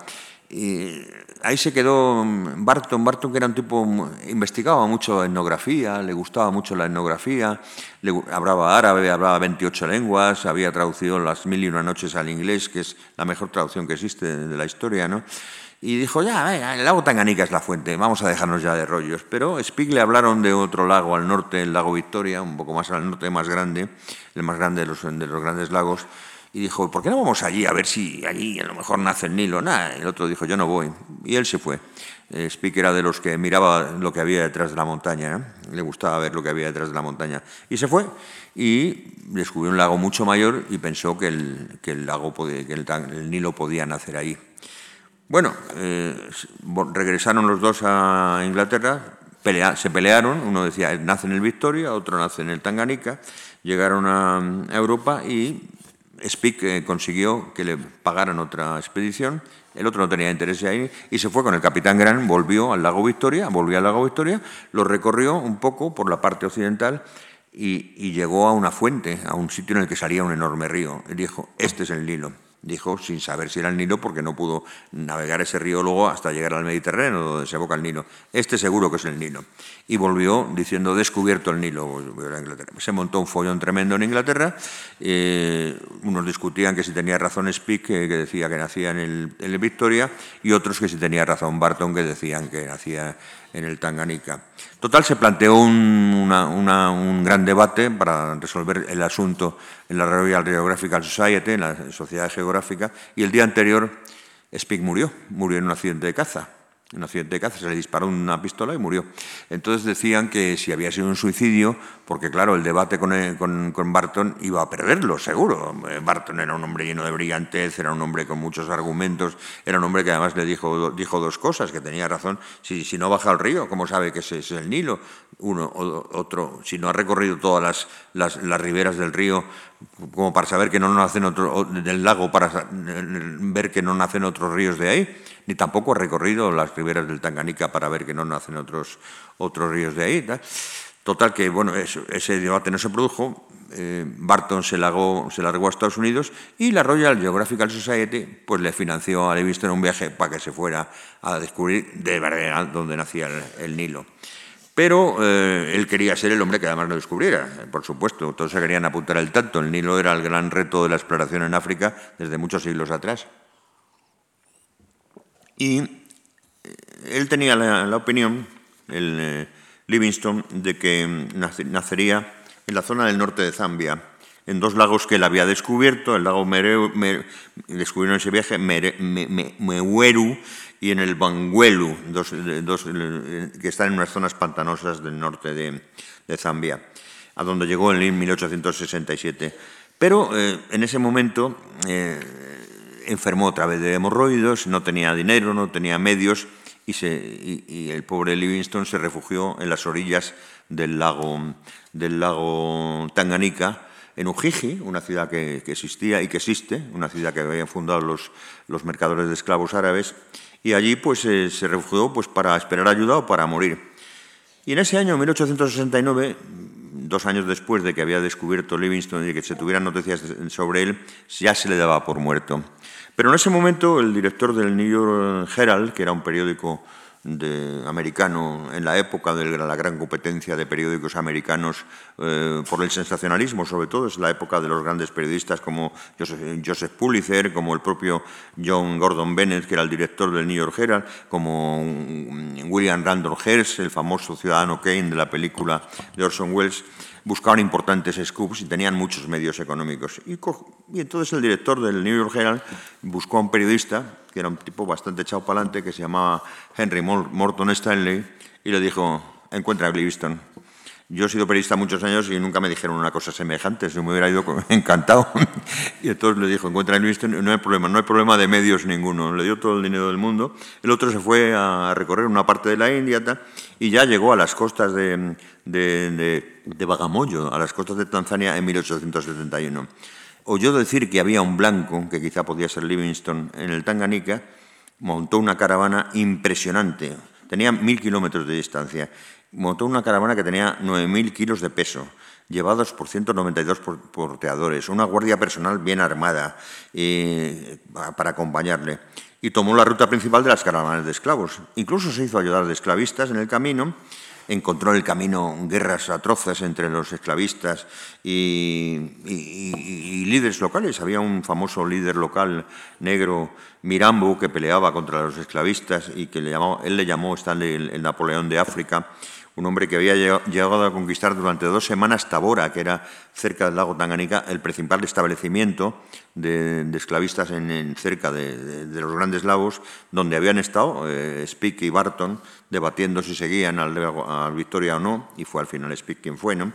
Y ahí se quedó Barton, Barton que era un tipo, investigaba mucho etnografía, le gustaba mucho la etnografía, le, hablaba árabe, hablaba 28 lenguas, había traducido Las mil y una noches al inglés, que es la mejor traducción que existe de la historia, ¿no? Y dijo, ya, el lago Tanganica es la fuente, vamos a dejarnos ya de rollos. Pero Spig le hablaron de otro lago al norte, el lago Victoria, un poco más al norte, más grande, el más grande de los, de los grandes lagos. Y dijo, ¿por qué no vamos allí a ver si allí a lo mejor nace el Nilo? Nada, el otro dijo, yo no voy. Y él se fue. Eh, Spig era de los que miraba lo que había detrás de la montaña, ¿eh? le gustaba ver lo que había detrás de la montaña. Y se fue y descubrió un lago mucho mayor y pensó que el, que el lago, que el, el Nilo podía nacer ahí. Bueno, eh, regresaron los dos a Inglaterra, se pelearon, uno decía nace en el Victoria, otro nace en el Tanganica, llegaron a, Europa y Speke eh, consiguió que le pagaran otra expedición, el otro no tenía interés ahí y se fue con el capitán Gran, volvió al lago Victoria, volvió al lago Victoria, lo recorrió un poco por la parte occidental y, y llegó a una fuente, a un sitio en el que salía un enorme río. Y dijo, este es el Nilo dijo sin saber si era el Nilo porque no pudo navegar ese río luego hasta llegar al Mediterráneo, donde se evoca el Nilo. Este seguro que es el Nilo. Y volvió diciendo, descubierto el Nilo. Se montó un follón tremendo en Inglaterra. Eh, unos discutían que si tenía razón Speak, que, decía que nacía en el, en el Victoria, y otros que si tenía razón Barton, que decían que nacía en el Tanganica. Total, se planteó un, un, gran debate para resolver el asunto en la Royal Geographical Society, en la Sociedad Geográfica, y el día anterior Spig murió, murió en un accidente de caza un accidente de caza, se le disparó una pistola y murió. Entonces decían que si había sido un suicidio, porque claro, el debate con, con, Barton iba a perderlo, seguro. Eh, Barton era un hombre lleno de brillantez, era un hombre con muchos argumentos, era un hombre que además le dijo, dijo dos cosas, que tenía razón, si, si no baja al río, ¿cómo sabe que ese es el Nilo? Uno, otro, si no ha recorrido todas las, las, las riberas del río, como para saber que no nacen otro, del lago, para ver que no nacen otros ríos de ahí ni tampoco ha recorrido las riberas del Tanganica para ver que no nacen otros, otros ríos de ahí. Total que, bueno, ese debate no se produjo, eh, Barton se largó, se largó a Estados Unidos y la Royal Geographical Society pues, le financió a Livingstone un viaje para que se fuera a descubrir de verdad dónde nacía el, Nilo. Pero eh, él quería ser el hombre que además lo descubriera, por supuesto. Todos se querían apuntar al tanto. El Nilo era el gran reto de la exploración en África desde muchos siglos atrás. Y eh, él tenía la, opinión, el Livingstone, de que nacería en la zona del norte de Zambia, en dos lagos que él había descubierto, el lago Mereu, descubrieron en ese viaje Meweru y en el Banguelu, dos, que están en unas zonas pantanosas del norte de, Zambia, a donde llegó en 1867. Pero eh, en ese momento eh, enfermó otra vez de hemorroides, no tenía dinero, no tenía medios y, el pobre Livingstone se refugió en las orillas del lago, del lago Tanganica, en Ujiji, una ciudad que, existía y que existe, una ciudad que habían fundado los, los mercadores de esclavos árabes, y allí pues, eh, se refugió pues, para esperar ayuda o para morir. Y en ese año, 1869, dos años después de que había descubierto Livingstone y que se tuvieran noticias sobre él, ya se le daba por muerto. Pero en ese momento el director del New York Herald, que era un periódico americano en la época de la gran competencia de periódicos americanos eh, por el sensacionalismo, sobre todo es la época de los grandes periodistas como Joseph, Pulitzer, como el propio John Gordon Bennett, que era el director del New York Herald, como William Randolph Hearst, el famoso ciudadano Kane de la película de Orson Welles buscaban importantes scoops y tenían muchos medios económicos. Y, entonces el director del New York Herald buscó a un periodista, que era un tipo bastante echado para adelante, que se llamaba Henry Morton Stanley, y le dijo, encuentra a Livingstone. Yo he sido periodista muchos años y nunca me dijeron una cosa semejante, se me hubiera ido *laughs* encantado. *laughs* y entonces le dijo, encuentra a Livingstone, no hay problema, no hay problema de medios ninguno. Le dio todo el dinero del mundo. El otro se fue a recorrer una parte de la India y ya llegó a las costas de, de, de, Bagamoyo, a las costas de Tanzania, en 1871. Oyó decir que había un blanco, que quizá podía ser Livingstone, en el Tanganica, montó una caravana impresionante, tenía mil kilómetros de distancia, montó una caravana que tenía 9.000 kilos de peso, llevados por 192 porteadores, una guardia personal bien armada eh, para acompañarle, y tomó la ruta principal de las caravanas de esclavos. Incluso se hizo ayudar de esclavistas en el camino encontró en el camino guerras atroces entre los esclavistas y, líderes locales. Había un famoso líder local negro, Mirambo, que peleaba contra los esclavistas y que le llamó, él le llamó el Napoleón de África un hombre que había llegado a conquistar durante dos semanas Tabora, que era cerca del lago Tanganica, el principal establecimiento de, esclavistas en, cerca de, los grandes lagos, donde habían estado eh, y Barton debatiendo si seguían al, Victoria o no, y fue al final Spick quien fue. ¿no?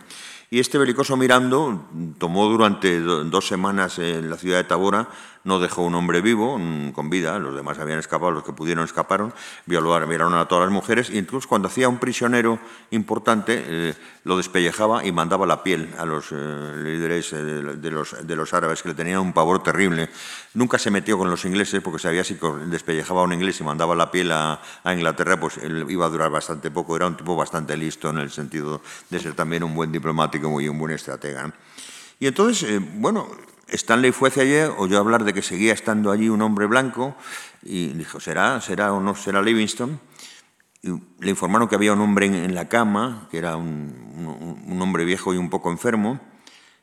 Y este belicoso Mirando tomó durante dos semanas en la ciudad de Tabora no dejó un hombre vivo, con vida, los demás habían escapado, los que pudieron escaparon, violaron a todas las mujeres y entonces cuando hacía un prisionero importante eh, lo despellejaba y mandaba la piel a los eh, líderes eh, de, los, árabes que le tenían un pavor terrible. Nunca se metió con los ingleses porque sabía si despellejaba a un inglés y mandaba la piel a, Inglaterra, pues iba a durar bastante poco, era un tipo bastante listo en el sentido de ser también un buen diplomático y un buen estratega. Y entonces, bueno, Stanley fue hacia allí, oyó hablar de que seguía estando allí un hombre blanco y dijo, ¿será, será o no será Livingstone? Y le informaron que había un hombre en, la cama, que era un, un, hombre viejo y un poco enfermo,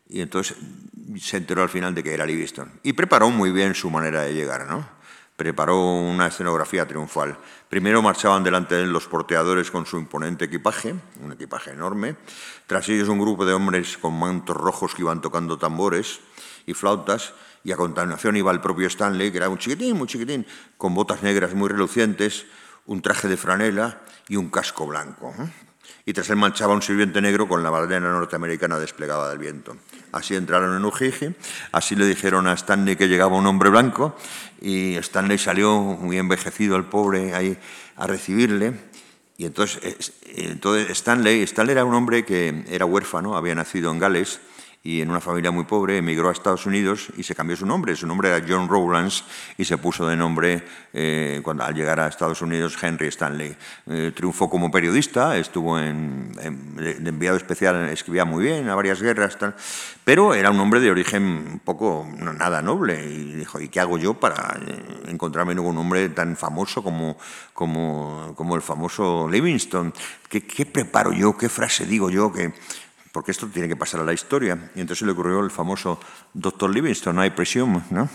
y entonces se enteró al final de que era Livingstone. Y preparó muy bien su manera de llegar, ¿no? Preparó una escenografía triunfal. Primero marchaban delante de él los porteadores con su imponente equipaje, un equipaje enorme. Tras ellos un grupo de hombres con mantos rojos que iban tocando tambores y flautas, y a continuación iba el propio Stanley, que era un chiquitín, muy chiquitín, con botas negras muy relucientes, un traje de franela y un casco blanco. ¿eh? Y tras él marchaba un sirviente negro con la bandera norteamericana desplegada del viento. Así entraron en Ujiji, así le dijeron a Stanley que llegaba un hombre blanco, y Stanley salió muy envejecido, el pobre, ahí a recibirle. Y entonces, entonces Stanley, Stanley era un hombre que era huérfano, había nacido en Gales, y en una familia muy pobre emigró a Estados Unidos y se cambió su nombre. Su nombre era John Rowlands y se puso de nombre, eh, cuando, al llegar a Estados Unidos, Henry Stanley. Eh, triunfó como periodista, estuvo en, de enviado especial, escribía muy bien a varias guerras, pero era un hombre de origen un poco nada noble. Y dijo, ¿y qué hago yo para encontrarme con un hombre tan famoso como, como, como el famoso Livingston? ¿Qué, ¿Qué preparo yo? ¿Qué frase digo yo? que porque esto tiene que pasar a la historia. Y entonces le ocurrió el famoso Dr. Livingstone, I presume, ¿no?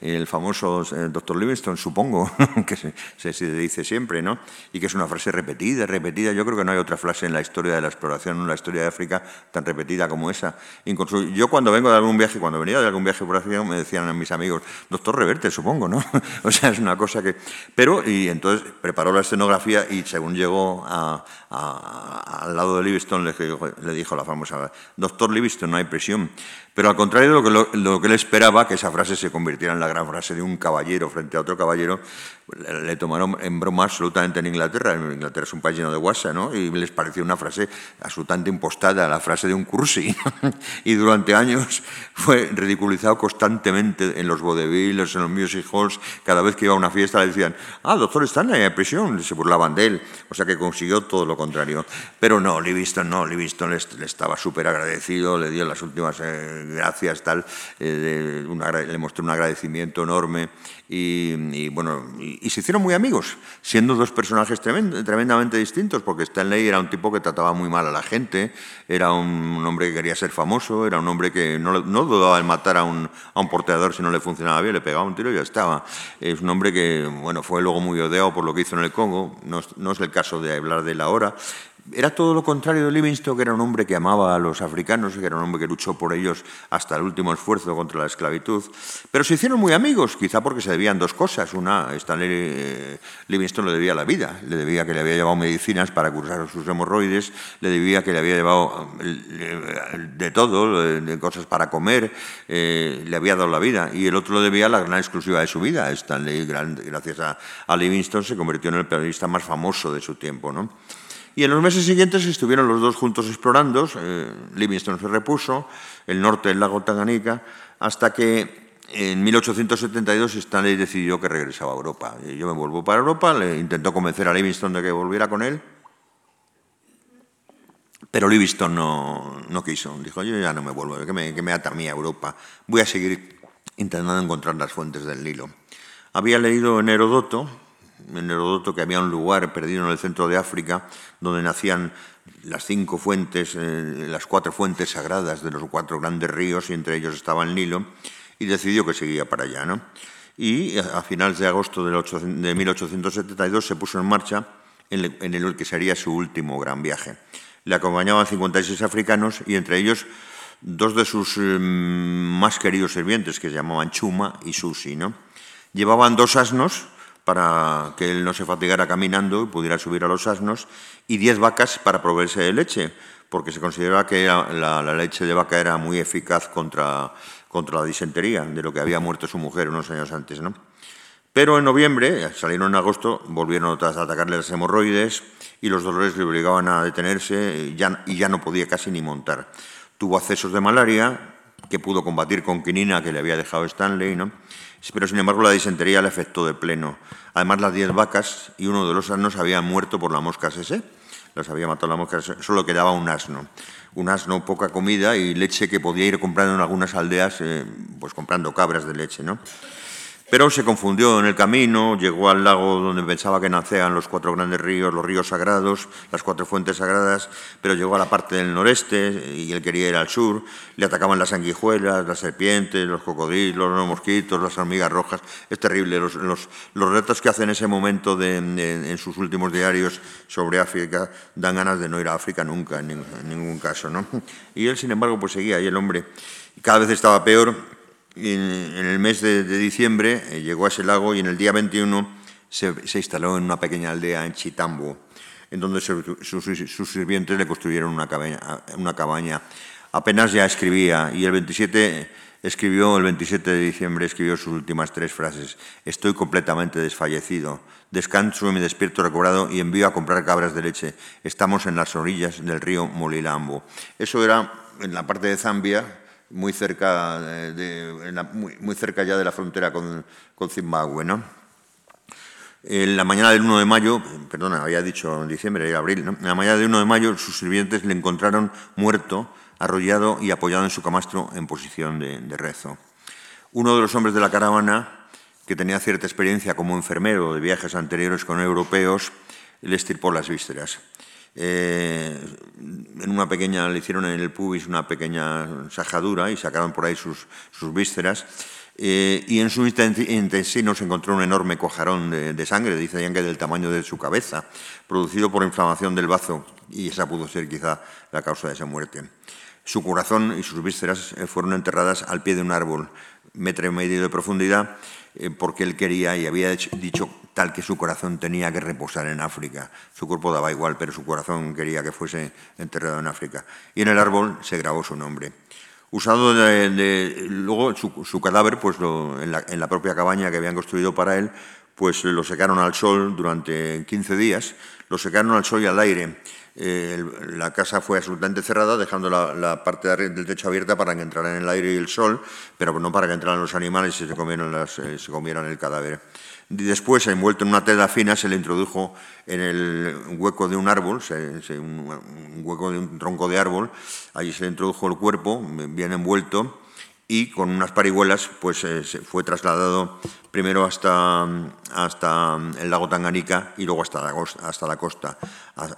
El famoso eh, Dr. Livingstone, supongo, *laughs* que se, se, dice siempre, ¿no? Y que es una frase repetida, repetida. Yo creo que no hay otra frase en la historia de la exploración, en la historia de África, tan repetida como esa. Incluso yo cuando vengo de algún viaje, cuando venía de algún viaje por África, me decían a mis amigos, Doctor Reverte, supongo, ¿no? *laughs* o sea, es una cosa que... Pero, y entonces preparó la escenografía y según llegó al lado de Livingstone, le, le dijo la la famosa doctor Livingstone no hay presión. Pero al contrario de lo que, lo, que, él esperaba, que esa frase se convirtiera en la gran frase de un caballero frente a otro caballero, le tomaron en broma absolutamente en Inglaterra. Inglaterra es un país lleno de guasa, ¿no? Y les pareció una frase absolutamente impostada, la frase de un cursi. *laughs* y durante años fue ridiculizado constantemente en los vodevils, en los music halls. Cada vez que iba a una fiesta le decían, ah, doctor Stanley, en prisión. Se burlaban de él. O sea que consiguió todo lo contrario. Pero no, Livingston no. Livingston le estaba súper agradecido, le dio las últimas... Eh, gracias, tal, eh, le mostré un agradecimiento enorme y, bueno, y, se hicieron muy amigos, siendo dos personajes tremendamente distintos, porque Stanley era un tipo que trataba muy mal a la gente, era un, hombre que quería ser famoso, era un hombre que no, dudaba en matar a un, a un porteador si no le funcionaba bien, le pegaba un tiro y ya estaba. Es un hombre que, bueno, fue luego muy odiado por lo que hizo en el Congo, no, no es el caso de hablar de él ahora, era todo lo contrario de Livingstone, que era un hombre que amaba a los africanos, que era un hombre que luchó por ellos hasta el último esfuerzo contra la esclavitud. Pero se hicieron muy amigos, quizá porque se debían dos cosas. Una, Stanley eh, Livingstone le debía la vida, le debía que le había llevado medicinas para curar sus hemorroides, le debía que le había llevado eh, de todo, de cosas para comer, eh, le había dado la vida. Y el otro lo debía la gran exclusiva de su vida. Stanley, gracias a, a Livingstone, se convirtió en el periodista más famoso de su tiempo. ¿no? Y en los meses siguientes estuvieron los dos juntos explorando, eh, Livingstone se repuso, el norte del lago Tanganica, hasta que en 1872 Stanley decidió que regresaba a Europa. Yo me vuelvo para Europa, le intentó convencer a Livingstone de que volviera con él, pero Livingstone no, no quiso. Dijo, yo ya no me vuelvo, que me, que me ata a mí a Europa. Voy a seguir intentando encontrar las fuentes del Nilo. Había leído en Herodoto, en Herodoto que había un lugar perdido en el centro de África donde nacían las cinco fuentes, eh, las cuatro fuentes sagradas de los cuatro grandes ríos, y entre ellos estaba el Nilo, y decidió que seguía para allá. ¿no? Y a finales de agosto de 1872 se puso en marcha en el que sería su último gran viaje. Le acompañaban 56 africanos y entre ellos dos de sus mm, más queridos sirvientes, que se llamaban Chuma y Susi. ¿no? Llevaban dos asnos, para que él no se fatigara caminando y pudiera subir a los asnos, y diez vacas para proveerse de leche, porque se consideraba que la, leche de vaca era muy eficaz contra, contra la disentería, de lo que había muerto su mujer unos años antes. ¿no? Pero en noviembre, salieron en agosto, volvieron otras a atacarle las hemorroides y los dolores le obligaban a detenerse ya, y ya no podía casi ni montar. Tuvo accesos de malaria, que pudo combatir con quinina que le había dejado Stanley, ¿no? pero sin embargo la disentería le afectó de pleno. Además, las diez vacas y uno de los asnos habían muerto por la mosca ese, las había matado la mosca, solo quedaba un asno. Un asno, poca comida y leche que podía ir comprando en algunas aldeas, eh, pues comprando cabras de leche, ¿no? Pero se confundió en el camino, llegó al lago donde pensaba que nacían los cuatro grandes ríos, los ríos sagrados, las cuatro fuentes sagradas, pero llegó a la parte del noreste y él quería ir al sur. Le atacaban las sanguijuelas, las serpientes, los cocodrilos, los mosquitos, las hormigas rojas. Es terrible. Los, los, retos que hace en ese momento en sus últimos diarios sobre África dan ganas de no ir a África nunca, en ningún, caso. ¿no? Y él, sin embargo, pues seguía y el hombre cada vez estaba peor en, el mes de, diciembre eh, llegó a ese lago y en el día 21 se, instaló en una pequeña aldea en Chitambo, en donde sus, sirvientes le construyeron una cabaña, una cabaña. Apenas ya escribía y el 27 escribió el 27 de diciembre escribió sus últimas tres frases. Estoy completamente desfallecido. Descanso y me despierto recobrado y envío a comprar cabras de leche. Estamos en las orillas del río Molilambo. Eso era en la parte de Zambia muy cerca, de, muy, cerca ya de la frontera con, con Zimbabue. ¿no? En la mañana del 1 de mayo, perdona, había dicho en diciembre y abril, en la mañana del 1 de mayo sus sirvientes le encontraron muerto, arrollado y apoyado en su camastro en posición de, de rezo. Uno de los hombres de la caravana, que tenía cierta experiencia como enfermero de viajes anteriores con europeos, le estirpó las vísceras. Eh, en una pequeña, le hicieron en el pubis una pequeña sajadura y sacaron por ahí sus, sus vísceras. Eh, y en su intestino se encontró un enorme cojarón de, sangre, dicen que del tamaño de su cabeza, producido por inflamación del bazo, y esa pudo ser quizá la causa de esa muerte. Su corazón y sus vísceras eh, fueron enterradas al pie de un árbol, metro y medio de profundidad, porque él quería y había dicho tal que su corazón tenía que reposar en África. Su cuerpo daba igual, pero su corazón quería que fuese enterrado en África. Y en el árbol se grabó su nombre. Usado luego su, cadáver, pues en, la, propia cabaña que habían construido para él, pues lo secaron al sol durante 15 días, lo secaron al sol y al aire. Eh, la casa fue absolutamente cerrada, dejando la, parte del techo abierta para que entraran el aire y el sol, pero no para que entraran los animales y se comieran, eh, se comieran el cadáver. Después, envuelto en una tela fina, se le introdujo en el hueco de un árbol, un hueco de un tronco de árbol, allí se le introdujo el cuerpo, bien envuelto, y con unas parihuelas pues, eh, fue trasladado primero hasta, hasta el lago Tanganica y luego hasta la, hasta la costa.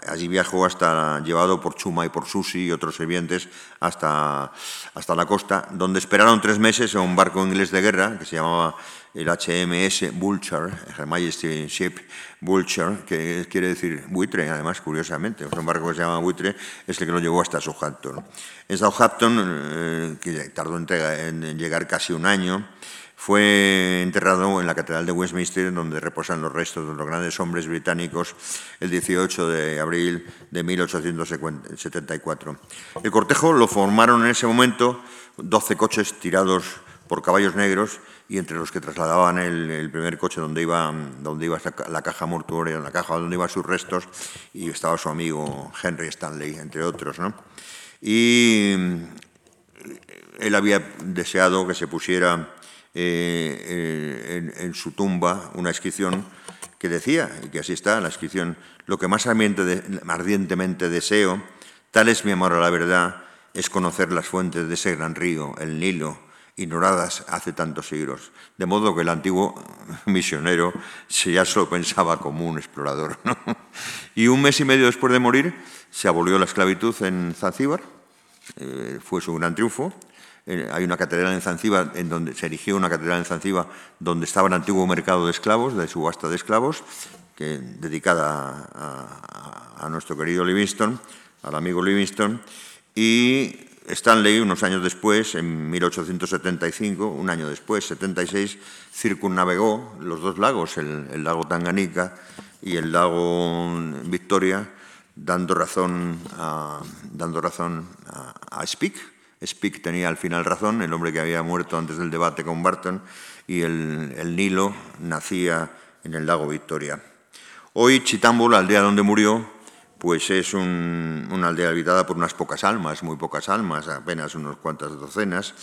Allí viajó hasta, llevado por Chuma y por Susi y otros sirvientes hasta, hasta la costa, donde esperaron tres meses en un barco inglés de guerra que se llamaba el HMS Vulture, el Majesty Ship Vulture, que quiere decir buitre, además, curiosamente. Un barco que se llama buitre es el que lo llevó hasta Southampton. En Southampton, eh, que tardó en, llegar casi un año, fue enterrado en la Catedral de Westminster, donde reposan los restos de los grandes hombres británicos, el 18 de abril de 1874. El cortejo lo formaron en ese momento 12 coches tirados por caballos negros y entre los que trasladaban el, primer coche donde iba, donde iba la caja mortuoria, la caja donde iban sus restos, y estaba su amigo Henry Stanley, entre otros. ¿no? Y él había deseado que se pusiera eh, en, su tumba una inscripción que decía, y que así está, la inscripción, lo que más ardientemente deseo, tal es mi amor a la verdad, es conocer las fuentes de ese gran río, el Nilo, ignoradas hace tantos siglos, de modo que el antiguo misionero se ya solo pensaba como un explorador. Y un mes y medio después de morir se abolió la esclavitud en Zanzíbar, eh, fue su gran triunfo. Eh, hay una catedral en Zanzíbar, en donde se erigió una catedral en Zanzíbar donde estaba el antiguo mercado de esclavos, de subasta de esclavos, dedicada a, a nuestro querido Livingston, al amigo Livingston, y Stanley, unos años después, en 1875, un año después, 76, circunnavegó los dos lagos, el, lago Tanganica y el lago Victoria, dando razón a, dando razón a, Speke. Speke tenía al final razón, el hombre que había muerto antes del debate con Barton, y el, Nilo nacía en el lago Victoria. Hoy Chitambo, la aldea donde murió, pues es una aldea habitada por unas pocas almas, muy pocas almas, apenas unas cuantas docenas.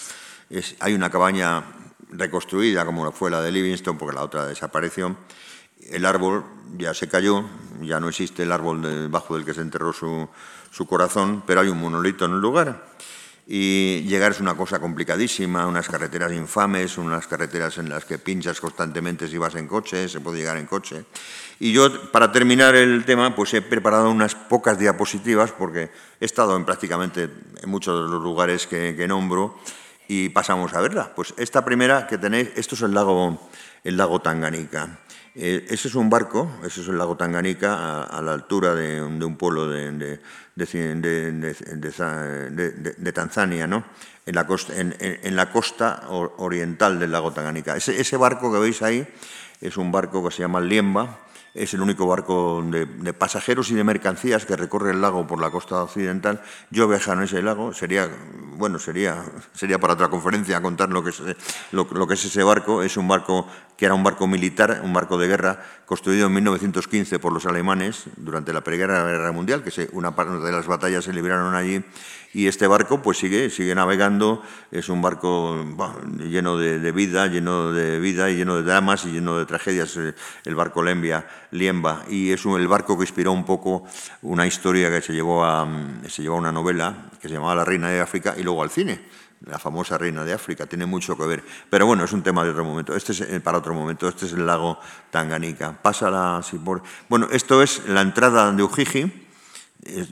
hay una cabaña reconstruida, como fue la de Livingston, porque la otra desapareció. El árbol ya se cayó, ya no existe el árbol debajo del que se enterró su, su corazón, pero hay un monolito en el lugar y llegar es una cosa complicadísima, unas carreteras infames, unas carreteras en las que pinchas constantemente si vas en coche, se puede llegar en coche. Y yo, para terminar el tema, pues he preparado unas pocas diapositivas porque he estado en prácticamente en muchos de los lugares que, nombro y pasamos a verla. Pues esta primera que tenéis, esto es el lago, el lago Tanganica. Eh, ese es un barco, ese es el lago Tanganica, a, la altura de, un pueblo de, de, Tanzania, ¿no? en, la costa, en, la costa oriental del lago Tanganica. Ese, barco que veis ahí es un barco que se llama Liemba, es el único barco de, pasajeros y de mercancías que recorre el lago por la costa occidental. Yo viajado en ese lago, sería, bueno, sería, sería para otra conferencia contar lo que, es, lo, que es ese barco. Es un barco que era un barco militar, un barco de guerra, construido en 1915 por los alemanes durante la Primera Guerra Mundial, que una parte de las batallas se libraron allí, Y este barco pues sigue, sigue navegando, es un barco lleno de, vida, lleno de vida y lleno de dramas y lleno de tragedias, eh, el barco Lembia, Liemba. Y es el barco que inspiró un poco una historia que se llevó, a, se llevó a una novela que se llamaba La Reina de África y luego al cine la famosa reina de África, tiene mucho que ver. Pero bueno, es un tema de otro momento. Este es eh, para otro momento. Este es el lago Tanganica. Pasa la Bueno, esto es la entrada de Ujiji.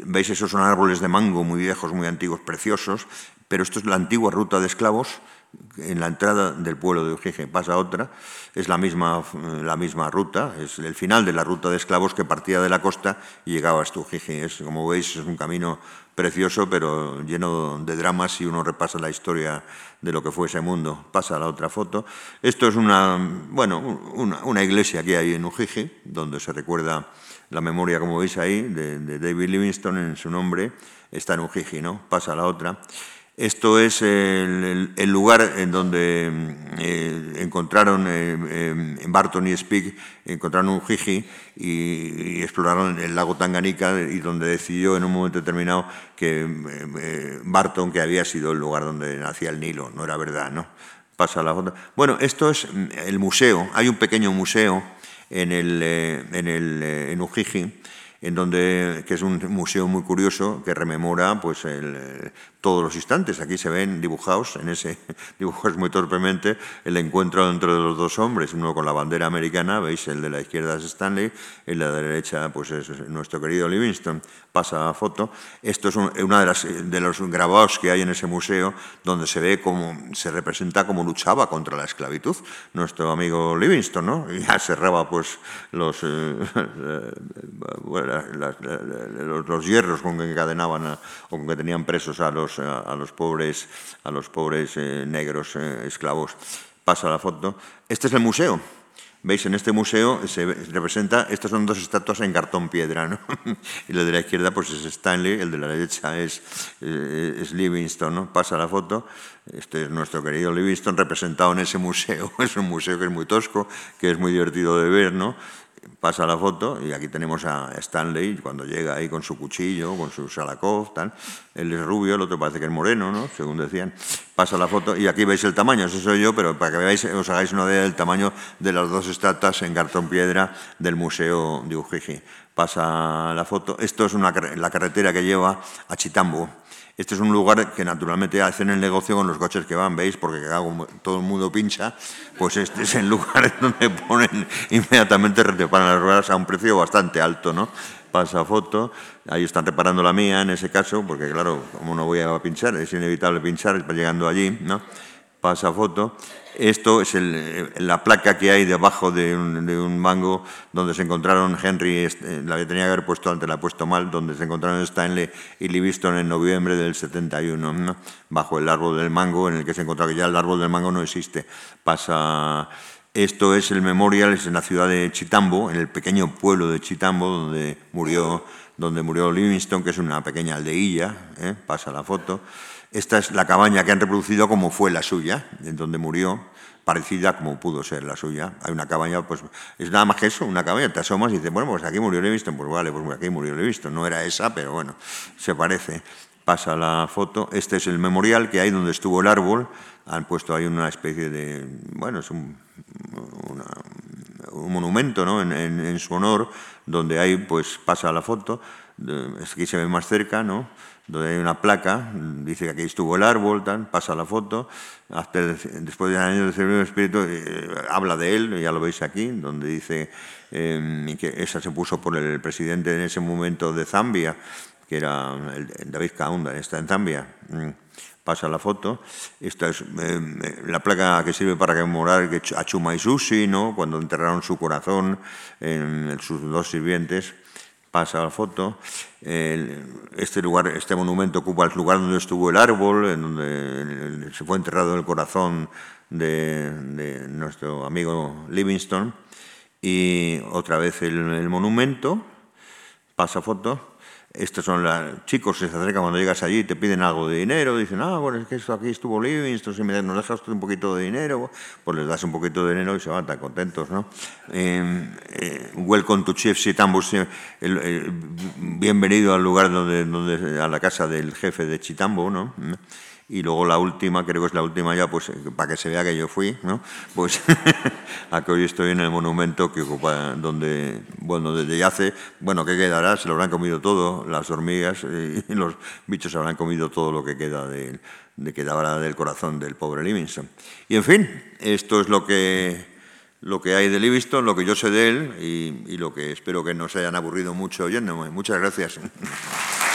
Veis, esos son árboles de mango muy viejos, muy antiguos, preciosos. Pero esto es la antigua ruta de esclavos. En la entrada del pueblo de Ujiji pasa otra. Es la misma, la misma ruta. Es el final de la ruta de esclavos que partía de la costa y llegaba hasta Ujiji. Es, como veis, es un camino precioso, pero lleno de dramas si uno repasa la historia de lo que fue ese mundo. Pasa a la otra foto. Esto es una, bueno, una, iglesia que hay en Ujiji, donde se recuerda la memoria, como veis ahí, de, David Livingstone en su nombre. Está en Ujiji, ¿no? Pasa a la otra. Esto es el, lugar en donde eh, encontraron eh, eh, Barton y Spig, encontraron un jiji y, exploraron el lago Tanganica y donde decidió en un momento determinado que Barton, que había sido el lugar donde nacía el Nilo, no era verdad, ¿no? Pasa la foto. Bueno, esto es el museo, hay un pequeño museo en, el, en, el, en Ujiji, en donde, que es un museo muy curioso que rememora pues, el, todos los instantes. Aquí se ven dibujados, en ese *laughs* dibujados muy torpemente, el encuentro entre los dos hombres, uno con la bandera americana, veis, el de la izquierda es Stanley, la de la derecha pues es nuestro querido Livingston. Pasa a foto. Esto es uno de, las, de los grabados que hay en ese museo, donde se ve cómo se representa cómo luchaba contra la esclavitud nuestro amigo Livingston, ¿no? Y *laughs* ya cerraba pues los, eh, *laughs* los, los, hierros con que encadenaban o con que tenían presos a los a, los pobres, a los pobres eh, negros eh, esclavos. Pasa la foto. Este es el museo. Veis, en este museo se representa, estas son dos estatuas en cartón piedra, ¿no? *laughs* y la de la izquierda pues es Stanley, el de la derecha es, eh, es Livingston, ¿no? Pasa la foto, este es nuestro querido Livingston representado en ese museo, *laughs* es un museo que es muy tosco, que es muy divertido de ver, ¿no? Pasa la foto y aquí tenemos a Stanley cuando llega ahí con su cuchillo, con su Salakov, tal. Él es rubio, el otro parece que es moreno, ¿no? Según decían. Pasa la foto y aquí veis el tamaño, eso soy yo, pero para que veáis, os hagáis una idea del tamaño de las dos estatuas en cartón piedra del Museo de Ujiji. Pasa la foto. Esto es una, la carretera que lleva a Chitambo este es un lugar que naturalmente hacen el negocio con los coches que van, ¿veis? Porque todo el mundo pincha, pues este es el lugar *laughs* donde ponen inmediatamente reparan las ruedas a un precio bastante alto, ¿no? Pasa foto, ahí están reparando la mía en ese caso, porque claro, como no voy a pinchar, es inevitable pinchar llegando allí, ¿no? Pasa foto. Esto es la placa que hay debajo de un, mango donde se encontraron Henry, este, la que tenía que haber puesto antes, la ha puesto mal, donde se encontraron Stanley y Livingston en noviembre del 71, bajo el árbol del mango, en el que se encontró que ya el árbol del mango no existe. Pasa. Esto es el memorial, es en la ciudad de Chitambo, en el pequeño pueblo de Chitambo, donde murió, donde murió Livingston, que es una pequeña aldeilla, ¿eh? pasa la foto. Esta es la cabaña que han reproducido como fue la suya, en donde murió, parecida como pudo ser la suya. Hay una cabaña, pues es nada más que eso, una cabaña, te asomas y dices, bueno, pues aquí murió Leviston, pues vale, pues aquí murió Leviston. No era esa, pero bueno, se parece. Pasa la foto. Este es el memorial que hay donde estuvo el árbol. Han puesto ahí una especie de, bueno, es un, un monumento ¿no? en, en, su honor, donde ahí pues pasa la foto. Aquí se ve más cerca, ¿no? donde hay una placa, dice que aquí estuvo el árbol, pasa la foto, después de años de servicio espíritu, eh, habla de él, ya lo veis aquí, donde dice em, que esa se puso por el presidente en ese momento de Zambia, que era David Kaunda, está en Zambia. Mm, pasa la foto. Esta es em, la placa que sirve para conmemorar a Chuma y Susi, ¿no? cuando enterraron su corazón en sus dos sirvientes pasa la foto. este lugar, este monumento ocupa el lugar donde estuvo el árbol, en donde se fue enterrado el corazón de, nuestro amigo Livingstone. Y otra vez el, monumento, pasa foto. Estos son los chicos que se acercan cuando llegas allí, te piden algo de dinero, dicen, ah, bueno, es que esto aquí estuvo Livingston, si nos dejas un poquito de dinero, pues les das un poquito de dinero y se van tan contentos, ¿no? Eh, eh, welcome to Chief Chitambus, bienvenido al lugar donde, donde, a la casa del jefe de Chitambo, ¿no? Y luego la última, creo que es la última ya, pues para que se vea que yo fui, ¿no? Pues *laughs* a hoy estoy en el monumento que ocupa, donde, bueno, desde yace, bueno, ¿qué quedará? Se lo habrán comido todo, las hormigas y los bichos habrán comido todo lo que queda de, de quedaba del corazón del pobre Livingston. Y en fin, esto es lo que, lo que hay de Livingston, lo que yo sé de él y, y lo que espero que no se hayan aburrido mucho oyéndome. Muchas gracias. *laughs*